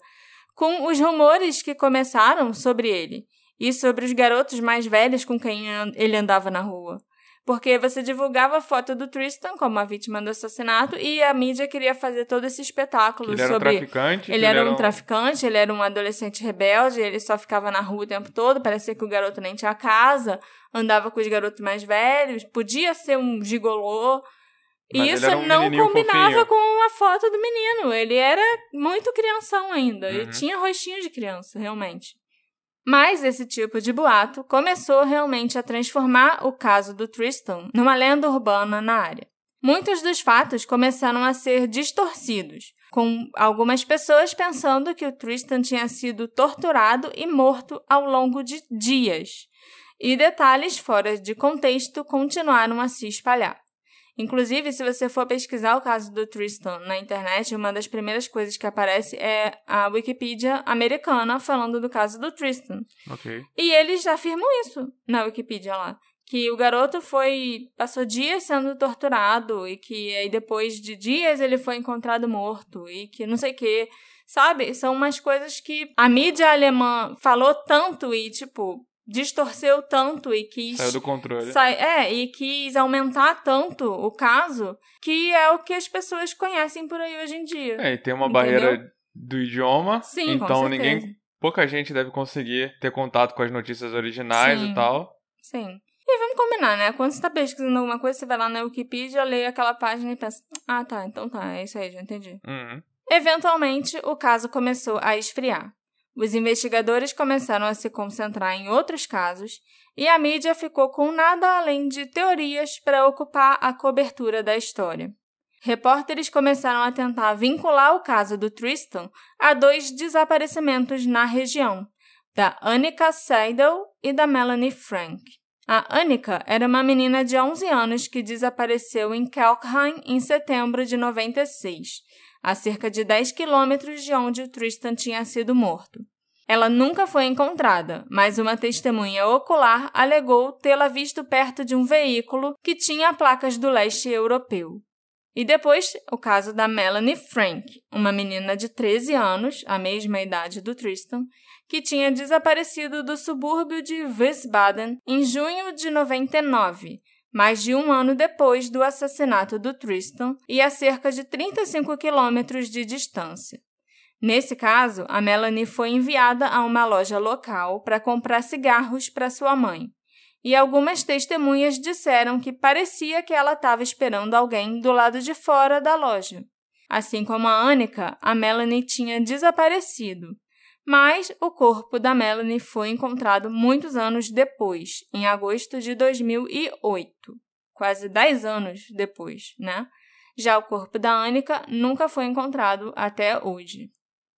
com os rumores que começaram sobre ele e sobre os garotos mais velhos com quem ele andava na rua. Porque você divulgava a foto do Tristan como a vítima do assassinato e a mídia queria fazer todo esse espetáculo ele sobre. Era um traficante, ele, era, um traficante, ele era um adolescente rebelde, ele só ficava na rua o tempo todo, parecia que o garoto nem tinha casa, andava com os garotos mais velhos, podia ser um gigolô. E isso um não combinava fofinho. com a foto do menino. Ele era muito crianção ainda. Uhum. Ele tinha rostinho de criança, realmente. Mas esse tipo de boato começou realmente a transformar o caso do Tristan numa lenda urbana na área. Muitos dos fatos começaram a ser distorcidos, com algumas pessoas pensando que o Tristan tinha sido torturado e morto ao longo de dias, e detalhes fora de contexto continuaram a se espalhar. Inclusive, se você for pesquisar o caso do Tristan na internet, uma das primeiras coisas que aparece é a Wikipedia americana falando do caso do Tristan. Ok. E eles afirmam isso na Wikipedia lá. Que o garoto foi. passou dias sendo torturado e que aí depois de dias ele foi encontrado morto e que não sei o quê. Sabe? São umas coisas que a mídia alemã falou tanto e, tipo, distorceu tanto e quis. Saiu do controle. Sai, é, e quis aumentar tanto o caso que é o que as pessoas conhecem por aí hoje em dia. É, e tem uma Entendeu? barreira do idioma. Sim, então ninguém. Pouca gente deve conseguir ter contato com as notícias originais Sim. e tal. Sim. E vamos combinar, né? Quando você tá pesquisando alguma coisa, você vai lá na Wikipedia, lê aquela página e pensa: ah, tá, então tá, é isso aí, já entendi. Uhum. Eventualmente, o caso começou a esfriar. Os investigadores começaram a se concentrar em outros casos e a mídia ficou com nada além de teorias para ocupar a cobertura da história. Repórteres começaram a tentar vincular o caso do Tristan a dois desaparecimentos na região, da Annika Seidel e da Melanie Frank. A Annika era uma menina de 11 anos que desapareceu em Kelkheim em setembro de 96 a cerca de 10 quilômetros de onde o Tristan tinha sido morto. Ela nunca foi encontrada, mas uma testemunha ocular alegou tê-la visto perto de um veículo que tinha placas do leste europeu. E depois, o caso da Melanie Frank, uma menina de 13 anos, a mesma idade do Tristan, que tinha desaparecido do subúrbio de Wiesbaden em junho de 99, mais de um ano depois do assassinato do Tristan e a cerca de 35 quilômetros de distância. Nesse caso, a Melanie foi enviada a uma loja local para comprar cigarros para sua mãe. E algumas testemunhas disseram que parecia que ela estava esperando alguém do lado de fora da loja. Assim como a Annika, a Melanie tinha desaparecido mas o corpo da Melanie foi encontrado muitos anos depois, em agosto de 2008, quase 10 anos depois, né? Já o corpo da Annika nunca foi encontrado até hoje.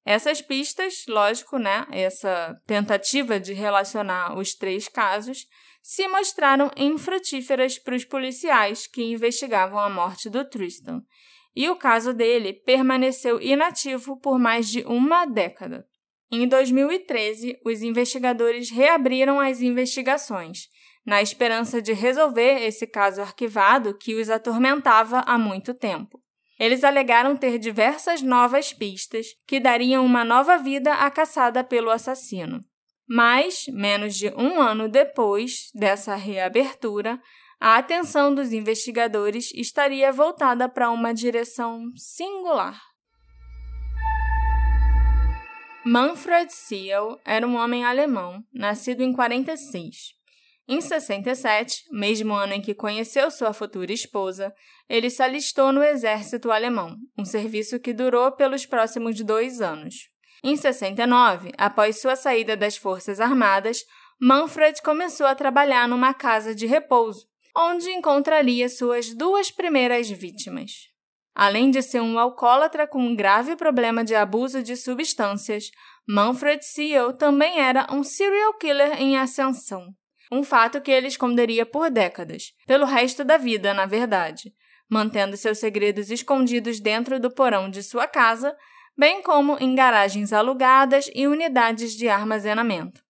Essas pistas, lógico, né, essa tentativa de relacionar os três casos, se mostraram infrutíferas para os policiais que investigavam a morte do Tristan, e o caso dele permaneceu inativo por mais de uma década. Em 2013, os investigadores reabriram as investigações, na esperança de resolver esse caso arquivado que os atormentava há muito tempo. Eles alegaram ter diversas novas pistas que dariam uma nova vida à caçada pelo assassino. Mas, menos de um ano depois dessa reabertura, a atenção dos investigadores estaria voltada para uma direção singular. Manfred Seal era um homem alemão, nascido em 46. Em 67, mesmo ano em que conheceu sua futura esposa, ele se alistou no exército alemão, um serviço que durou pelos próximos dois anos. Em 69, após sua saída das Forças Armadas, Manfred começou a trabalhar numa casa de repouso, onde encontraria suas duas primeiras vítimas. Além de ser um alcoólatra com um grave problema de abuso de substâncias, Manfred Seal também era um serial killer em ascensão. Um fato que ele esconderia por décadas, pelo resto da vida, na verdade, mantendo seus segredos escondidos dentro do porão de sua casa, bem como em garagens alugadas e unidades de armazenamento.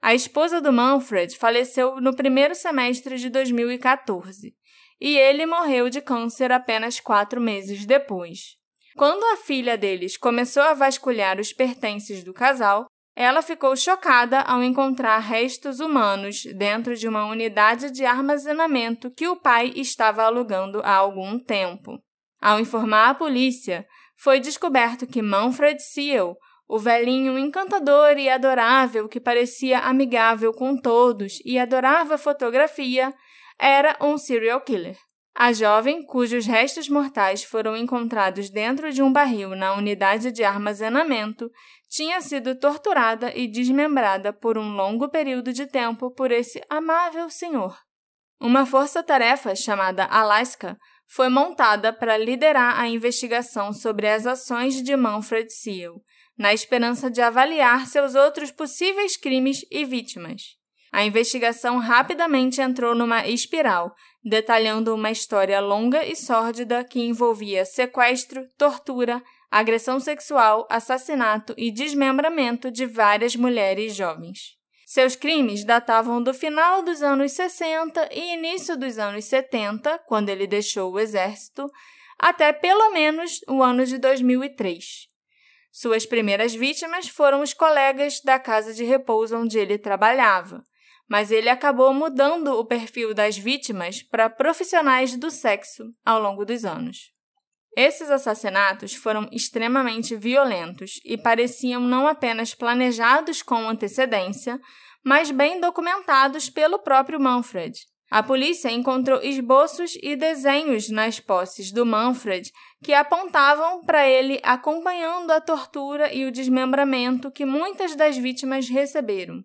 A esposa do Manfred faleceu no primeiro semestre de 2014 e ele morreu de câncer apenas quatro meses depois. Quando a filha deles começou a vasculhar os pertences do casal, ela ficou chocada ao encontrar restos humanos dentro de uma unidade de armazenamento que o pai estava alugando há algum tempo. Ao informar a polícia, foi descoberto que Manfred Seal, o velhinho encantador e adorável que parecia amigável com todos e adorava fotografia, era um serial killer. A jovem, cujos restos mortais foram encontrados dentro de um barril na unidade de armazenamento, tinha sido torturada e desmembrada por um longo período de tempo por esse amável senhor. Uma força-tarefa chamada Alaska foi montada para liderar a investigação sobre as ações de Manfred Seal, na esperança de avaliar seus outros possíveis crimes e vítimas. A investigação rapidamente entrou numa espiral, detalhando uma história longa e sórdida que envolvia sequestro, tortura, agressão sexual, assassinato e desmembramento de várias mulheres jovens. Seus crimes datavam do final dos anos 60 e início dos anos 70, quando ele deixou o exército, até pelo menos o ano de 2003. Suas primeiras vítimas foram os colegas da casa de repouso onde ele trabalhava mas ele acabou mudando o perfil das vítimas para profissionais do sexo ao longo dos anos. Esses assassinatos foram extremamente violentos e pareciam não apenas planejados com antecedência, mas bem documentados pelo próprio Manfred. A polícia encontrou esboços e desenhos nas posses do Manfred que apontavam para ele acompanhando a tortura e o desmembramento que muitas das vítimas receberam.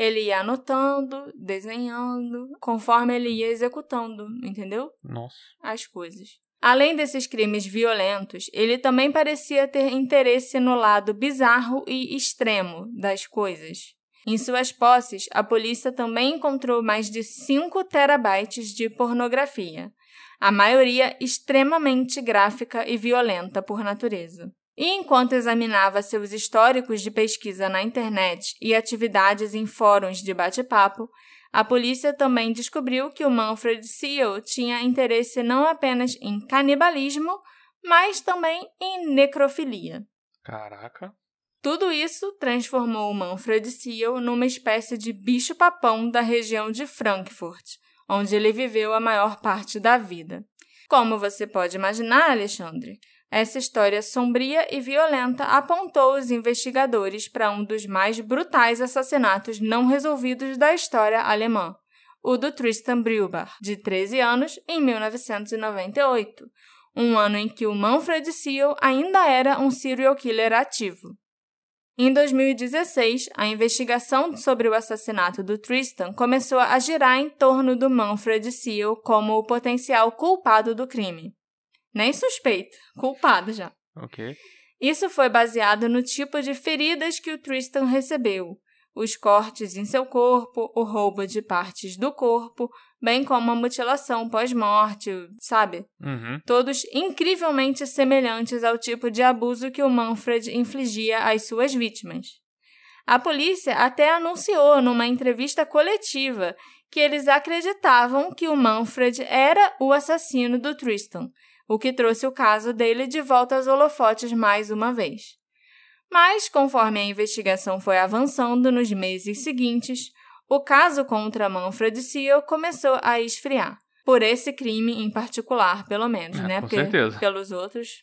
Ele ia anotando, desenhando, conforme ele ia executando, entendeu? Nossa. As coisas. Além desses crimes violentos, ele também parecia ter interesse no lado bizarro e extremo das coisas. Em suas posses, a polícia também encontrou mais de 5 terabytes de pornografia, a maioria extremamente gráfica e violenta por natureza. E enquanto examinava seus históricos de pesquisa na internet e atividades em fóruns de bate-papo, a polícia também descobriu que o Manfred Seal tinha interesse não apenas em canibalismo, mas também em necrofilia. Caraca. Tudo isso transformou o Manfred Seal numa espécie de bicho-papão da região de Frankfurt, onde ele viveu a maior parte da vida. Como você pode imaginar, Alexandre, essa história sombria e violenta apontou os investigadores para um dos mais brutais assassinatos não resolvidos da história alemã, o do Tristan Brüber, de 13 anos, em 1998, um ano em que o Manfred Seal ainda era um serial killer ativo. Em 2016, a investigação sobre o assassinato do Tristan começou a girar em torno do Manfred Seal como o potencial culpado do crime. Nem suspeito, culpado já. Ok. Isso foi baseado no tipo de feridas que o Tristan recebeu, os cortes em seu corpo, o roubo de partes do corpo, bem como a mutilação pós-morte, sabe? Uhum. Todos incrivelmente semelhantes ao tipo de abuso que o Manfred infligia às suas vítimas. A polícia até anunciou numa entrevista coletiva que eles acreditavam que o Manfred era o assassino do Tristan, o que trouxe o caso dele de volta aos holofotes mais uma vez. Mas, conforme a investigação foi avançando nos meses seguintes, o caso contra Manfred Seal começou a esfriar. Por esse crime em particular, pelo menos, É, né? com Porque certeza. pelos outros.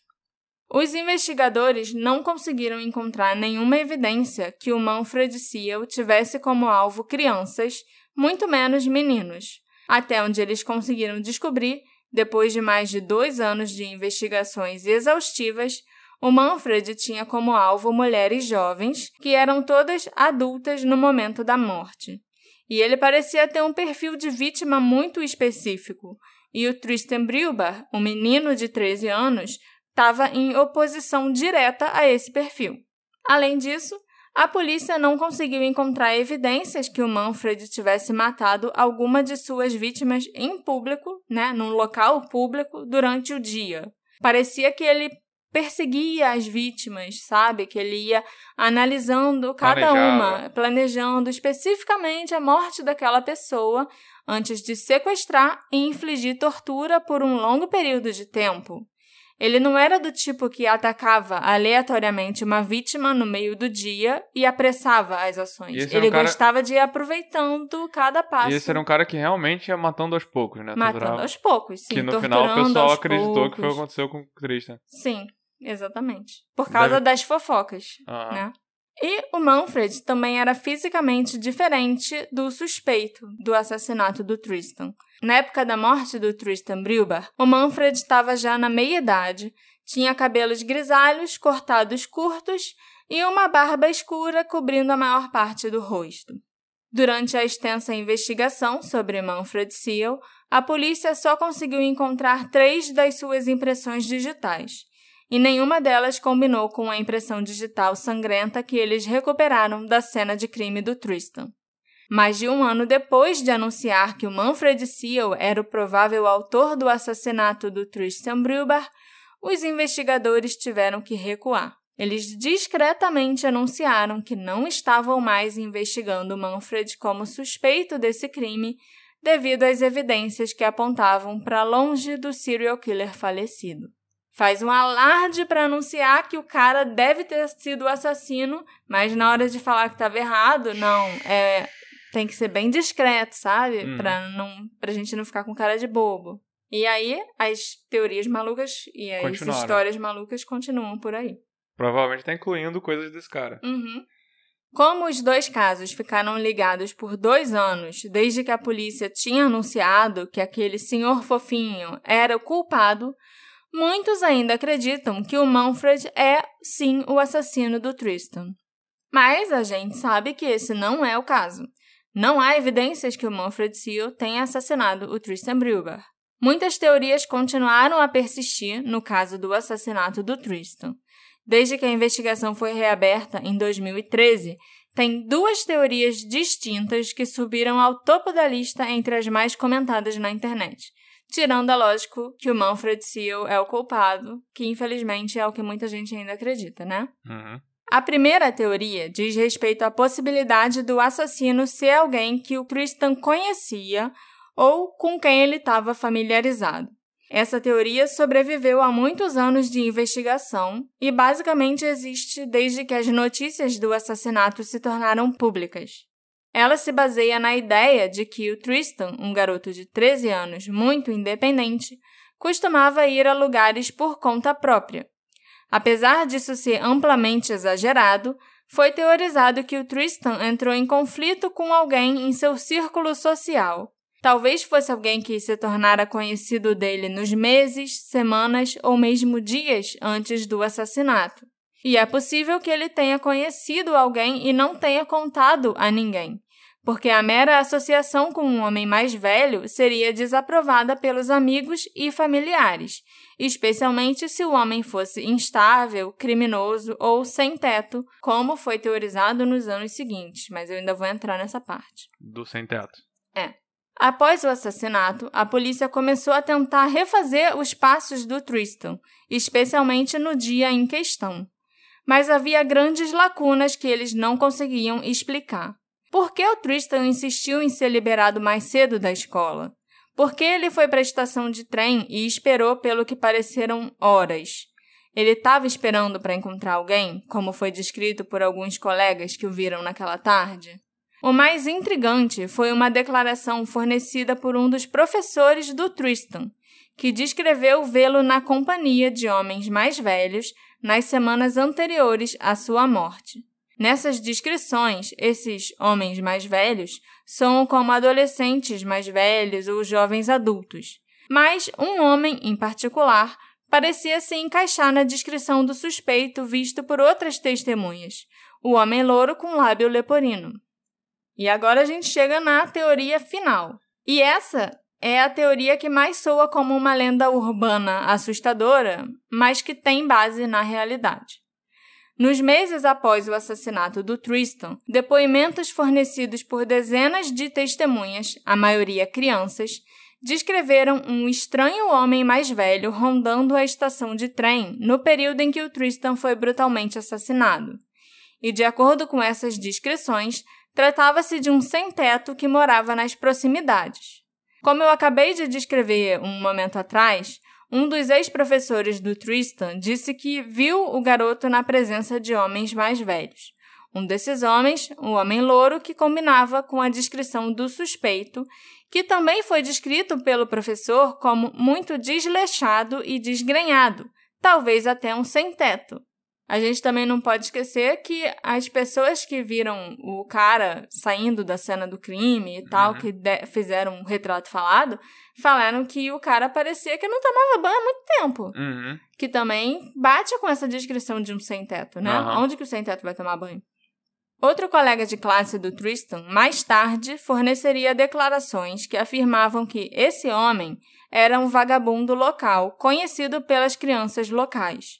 Os investigadores não conseguiram encontrar nenhuma evidência que o Manfred Seal tivesse como alvo crianças, muito menos meninos. Até onde eles conseguiram descobrir, depois de mais de dois anos de investigações exaustivas, o Manfred tinha como alvo mulheres jovens, que eram todas adultas no momento da morte. E ele parecia ter um perfil de vítima muito específico. E o Tristan Brüber, um menino de 13 anos, estava em oposição direta a esse perfil. Além disso, a polícia não conseguiu encontrar evidências que o Manfred tivesse matado alguma de suas vítimas em público, né, num local público, durante o dia. Parecia que ele perseguia as vítimas, sabe? Que ele ia analisando cada Planejava. uma, planejando especificamente a morte daquela pessoa antes de sequestrar e infligir tortura por um longo período de tempo. Ele não era do tipo que atacava aleatoriamente uma vítima no meio do dia e apressava as ações. Esse Ele um cara- gostava de ir aproveitando cada passo. E esse era um cara que realmente ia matando aos poucos, né? Matando Torturava- aos poucos, sim. que no final o pessoal acreditou que foi o que poucos. aconteceu com o Tristan. Sim, exatamente. Por causa Deve- das fofocas, Aham. né? E o Manfred também era fisicamente diferente do suspeito do assassinato do Tristan. Na época da morte do Tristan Brüber, o Manfred estava já na meia-idade, tinha cabelos grisalhos, cortados curtos e uma barba escura cobrindo a maior parte do rosto. Durante a extensa investigação sobre Manfred Seal, a polícia só conseguiu encontrar três das suas impressões digitais, e nenhuma delas combinou com a impressão digital sangrenta que eles recuperaram da cena de crime do Tristan. Mais de um ano depois de anunciar que o Manfred Seal era o provável autor do assassinato do Tristan Brüber, os investigadores tiveram que recuar. Eles discretamente anunciaram que não estavam mais investigando Manfred como suspeito desse crime devido às evidências que apontavam para longe do serial killer falecido. Faz um alarde para anunciar que o cara deve ter sido o assassino, mas na hora de falar que estava errado, não, é, tem que ser bem discreto, sabe? Uhum. Pra não, pra gente não ficar com cara de bobo. E aí, as teorias malucas e as histórias malucas continuam por aí. Provavelmente tá incluindo coisas desse cara. Uhum. Como os dois casos ficaram ligados por dois anos, desde que a polícia tinha anunciado que aquele senhor fofinho era o culpado, muitos ainda acreditam que o Manfred é, sim, o assassino do Tristan. Mas a gente sabe que esse não é o caso. Não há evidências que o Manfred Seal tenha assassinado o Tristan Brugger. Muitas teorias continuaram a persistir no caso do assassinato do Tristan. Desde que a investigação foi reaberta em 2013, tem duas teorias distintas que subiram ao topo da lista entre as mais comentadas na internet. Tirando, é lógico, que o Manfred Seal é o culpado, que infelizmente é o que muita gente ainda acredita, né? Uhum. A primeira teoria diz respeito à possibilidade do assassino ser alguém que o Tristan conhecia ou com quem ele estava familiarizado. Essa teoria sobreviveu a muitos anos de investigação e basicamente existe desde que as notícias do assassinato se tornaram públicas. Ela se baseia na ideia de que o Tristan, um garoto de 13 anos muito independente, costumava ir a lugares por conta própria. Apesar disso ser amplamente exagerado, foi teorizado que o Tristan entrou em conflito com alguém em seu círculo social Talvez fosse alguém que se tornara conhecido dele nos meses, semanas ou mesmo dias antes do assassinato. E é possível que ele tenha conhecido alguém e não tenha contado a ninguém, porque a mera associação com um homem mais velho seria desaprovada pelos amigos e familiares, especialmente se o homem fosse instável, criminoso ou sem teto, como foi teorizado nos anos seguintes, mas eu ainda vou entrar nessa parte. Do sem teto. É. Após o assassinato, a polícia começou a tentar refazer os passos do Tristan, especialmente no dia em questão. Mas havia grandes lacunas que eles não conseguiam explicar. Por que o Tristan insistiu em ser liberado mais cedo da escola? Por que ele foi para a estação de trem e esperou pelo que pareceram horas? Ele estava esperando para encontrar alguém, como foi descrito por alguns colegas que o viram naquela tarde? O mais intrigante foi uma declaração fornecida por um dos professores do Tristan, que descreveu vê-lo na companhia de homens mais velhos nas semanas anteriores à sua morte. Nessas descrições, esses homens mais velhos são como adolescentes mais velhos ou jovens adultos. Mas um homem, em particular, parecia se encaixar na descrição do suspeito visto por outras testemunhas, o homem louro com lábio leporino. E agora a gente chega na teoria final. E essa é a teoria que mais soa como uma lenda urbana assustadora, mas que tem base na realidade. Nos meses após o assassinato do Tristan, depoimentos fornecidos por dezenas de testemunhas, a maioria crianças, descreveram um estranho homem mais velho rondando a estação de trem no período em que o Tristan foi brutalmente assassinado. E de acordo com essas descrições, Tratava-se de um sem-teto que morava nas proximidades. Como eu acabei de descrever um momento atrás, um dos ex-professores do Tristan disse que viu o garoto na presença de homens mais velhos. Um desses homens, um homem louro que combinava com a descrição do suspeito, que também foi descrito pelo professor como muito desleixado e desgrenhado, talvez até um sem-teto. A gente também não pode esquecer que as pessoas que viram o cara saindo da cena do crime e tal, uhum. que fizeram um retrato falado, falaram que o cara parecia que não tomava banho há muito tempo. Uhum. Que também bate com essa descrição de um sem-teto, né? Uhum. Onde que o sem-teto vai tomar banho? Outro colega de classe do Tristan, mais tarde, forneceria declarações que afirmavam que esse homem era um vagabundo local, conhecido pelas crianças locais.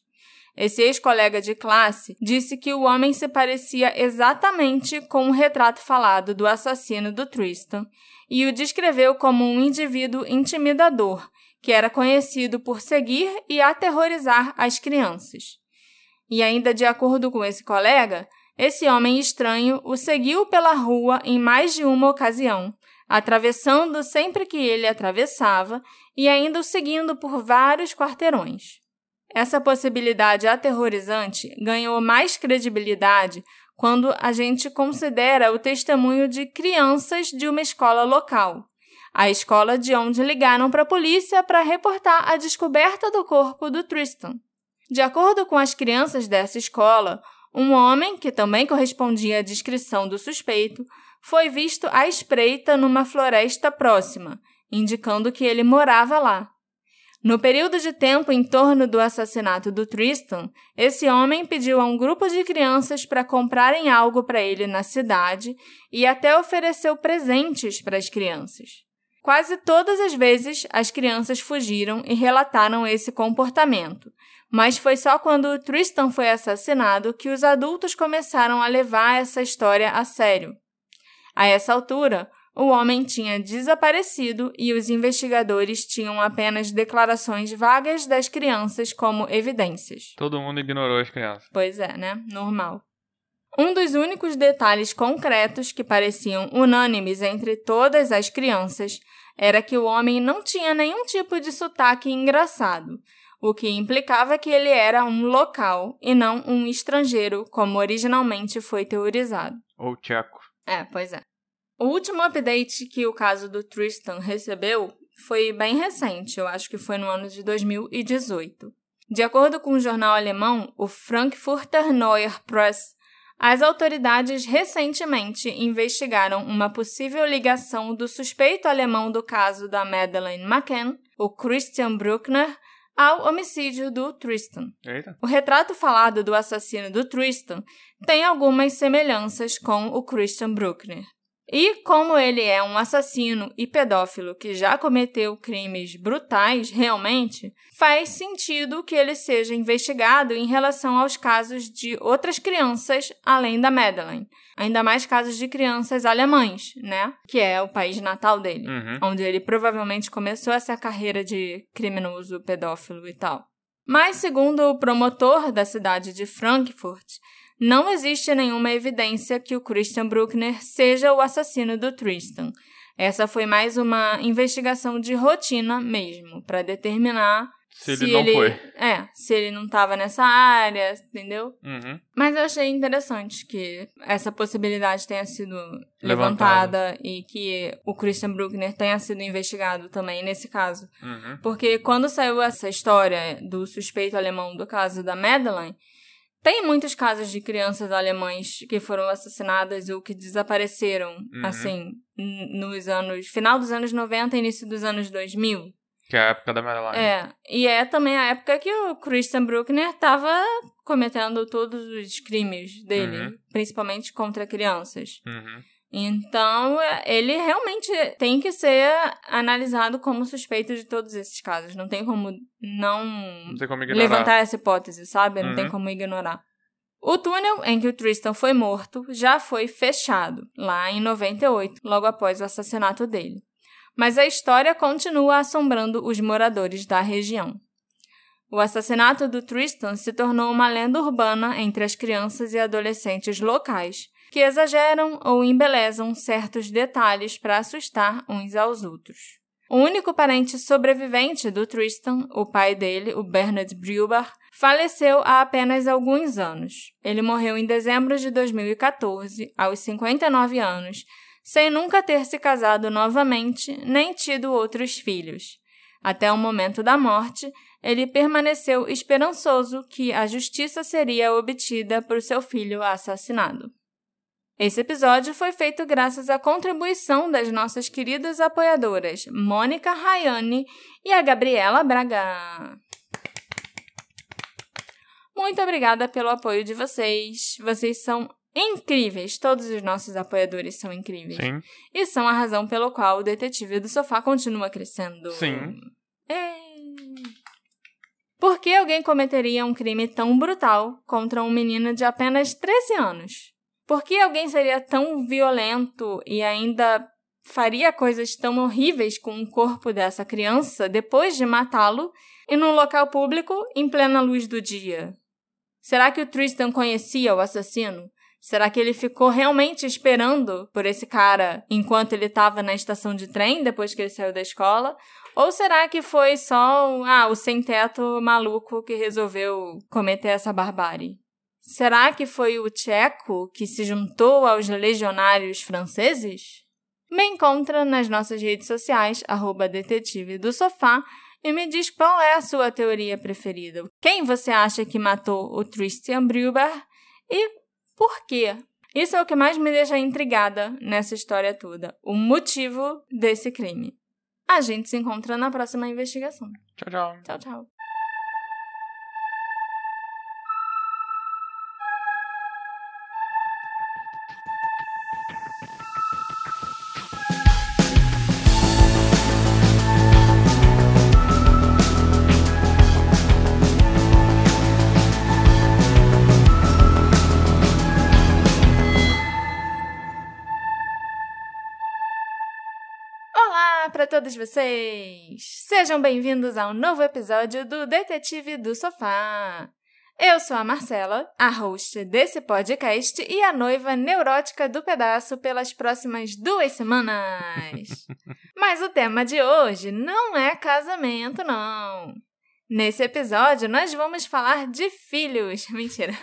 Esse ex-colega de classe disse que o homem se parecia exatamente com o retrato falado do assassino do Tristan e o descreveu como um indivíduo intimidador que era conhecido por seguir e aterrorizar as crianças. E ainda de acordo com esse colega, esse homem estranho o seguiu pela rua em mais de uma ocasião, atravessando sempre que ele atravessava e ainda o seguindo por vários quarteirões. Essa possibilidade aterrorizante ganhou mais credibilidade quando a gente considera o testemunho de crianças de uma escola local, a escola de onde ligaram para a polícia para reportar a descoberta do corpo do Tristan. De acordo com as crianças dessa escola, Um homem, que também correspondia à descrição do suspeito, foi visto à espreita numa floresta próxima, indicando que ele morava lá. No período de tempo em torno do assassinato do Tristan, esse homem pediu a um grupo de crianças para comprarem algo para ele na cidade e até ofereceu presentes para as crianças. Quase todas as vezes as crianças fugiram e relataram esse comportamento, mas foi só quando Tristan foi assassinado que os adultos começaram a levar essa história a sério. A essa altura, o homem tinha desaparecido e os investigadores tinham apenas declarações vagas das crianças como evidências. Todo mundo ignorou as crianças. Pois é, né? Normal. Um dos únicos detalhes concretos que pareciam unânimes entre todas as crianças era que o homem não tinha nenhum tipo de sotaque engraçado, o que implicava que ele era um local e não um estrangeiro, como originalmente foi teorizado. Ou tcheco. É, pois é. O último update que o caso do Tristan recebeu foi bem recente, eu acho que foi no ano de 2018. De acordo com o jornal alemão, o Frankfurter Neuer Press, as autoridades recentemente investigaram uma possível ligação do suspeito alemão do caso da Madeleine McCann, o Christian Bruckner, ao homicídio do Tristan. Eita. O retrato falado do assassino do Tristan tem algumas semelhanças com o Christian Bruckner. E como ele é um assassino e pedófilo que já cometeu crimes brutais realmente, faz sentido que ele seja investigado em relação aos casos de outras crianças além da Madeleine. Ainda mais casos de crianças alemães, né? Que é o país natal dele, Uhum. onde ele provavelmente começou essa carreira de criminoso pedófilo e tal. Mas, segundo o promotor da cidade de Frankfurt, não existe nenhuma evidência que o Christian Bruckner seja o assassino do Tristan. Essa foi mais uma investigação de rotina mesmo, para determinar Se ele não foi. É, se ele não estava nessa área, entendeu? Uhum. Mas eu achei interessante que essa possibilidade tenha sido Levantada. levantada e que o Christian Bruckner tenha sido investigado também nesse caso. Uhum. Porque quando saiu essa história do suspeito alemão do caso da Madeleine, tem muitos casos de crianças alemães que foram assassinadas ou que desapareceram, Uhum. assim, nos anos. final dos anos 90 e início dos anos 2000. Que é a época da Madeline. É, e é também a época que o Christian Bruckner estava cometendo todos os crimes dele, Uhum. principalmente contra crianças. Uhum. Então, é, ele realmente tem que ser analisado como suspeito de todos esses casos. Não tem como não Não tem como levantar essa hipótese, sabe? Não tem Uhum. como ignorar. O túnel em que o Tristan foi morto já foi fechado, lá em 98, logo após o assassinato dele. Mas a história continua assombrando os moradores da região. O assassinato do Tristan se tornou uma lenda urbana entre as crianças e adolescentes locais, que exageram ou embelezam certos detalhes para assustar uns aos outros. O único parente sobrevivente do Tristan, o pai dele, o Bernard Breuber, faleceu há apenas alguns anos. Ele morreu em dezembro de 2014, aos 59 anos, sem nunca ter se casado novamente nem tido outros filhos. Até o momento da morte, ele permaneceu esperançoso que a justiça seria obtida por seu filho assassinado. Esse episódio foi feito graças à contribuição das nossas queridas apoiadoras Mônica Rayane e a Gabriela Braga. Muito obrigada pelo apoio de vocês. Vocês são incríveis. Todos os nossos apoiadores são incríveis. Sim. E são a razão pelo qual o Detetive do Sofá continua crescendo. Sim. É. Por que alguém cometeria um crime tão brutal contra um menino de apenas 13 anos? Por que alguém seria tão violento e ainda faria coisas tão horríveis com o corpo dessa criança depois de matá-lo e num local público em plena luz do dia? Será que o Tristan conhecia o assassino? Será que ele ficou realmente esperando por esse cara enquanto ele estava na estação de trem depois que ele saiu da escola? Ou será que foi só ah, o sem-teto maluco que resolveu cometer essa barbárie? Será que foi o tcheco que se juntou aos legionários franceses? Me encontra nas nossas redes sociais, arroba detetive do sofá, e me diz qual é a sua teoria preferida. Quem você acha que matou o Christian Breuber E por quê? Isso é o que mais me deixa intrigada nessa história toda. O motivo desse crime. A gente se encontra na próxima investigação. Tchau, tchau. Tchau, tchau. Para todos vocês! Sejam bem-vindos a um novo episódio do Detetive do Sofá. Eu sou a Marcela, a host desse podcast e a noiva neurótica do pedaço pelas próximas duas semanas. Mas o tema de hoje não é casamento, não. Nesse episódio, nós vamos falar de filhos. Mentira.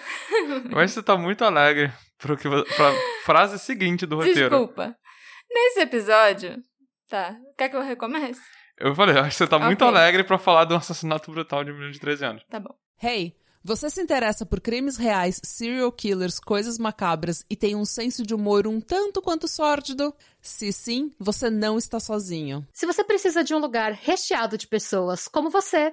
Mas você tá muito alegre que, pra frase seguinte do roteiro. Desculpa. Nesse episódio. Tá. Quer que eu recomece? Eu falei, acho que você tá muito Ok. alegre pra falar de um assassinato brutal de um menino de 13 anos. Tá bom. Hey, você se interessa por crimes reais, serial killers, coisas macabras e tem um senso de humor um tanto quanto sórdido? Se sim, você não está sozinho. Se você precisa de um lugar recheado de pessoas como você,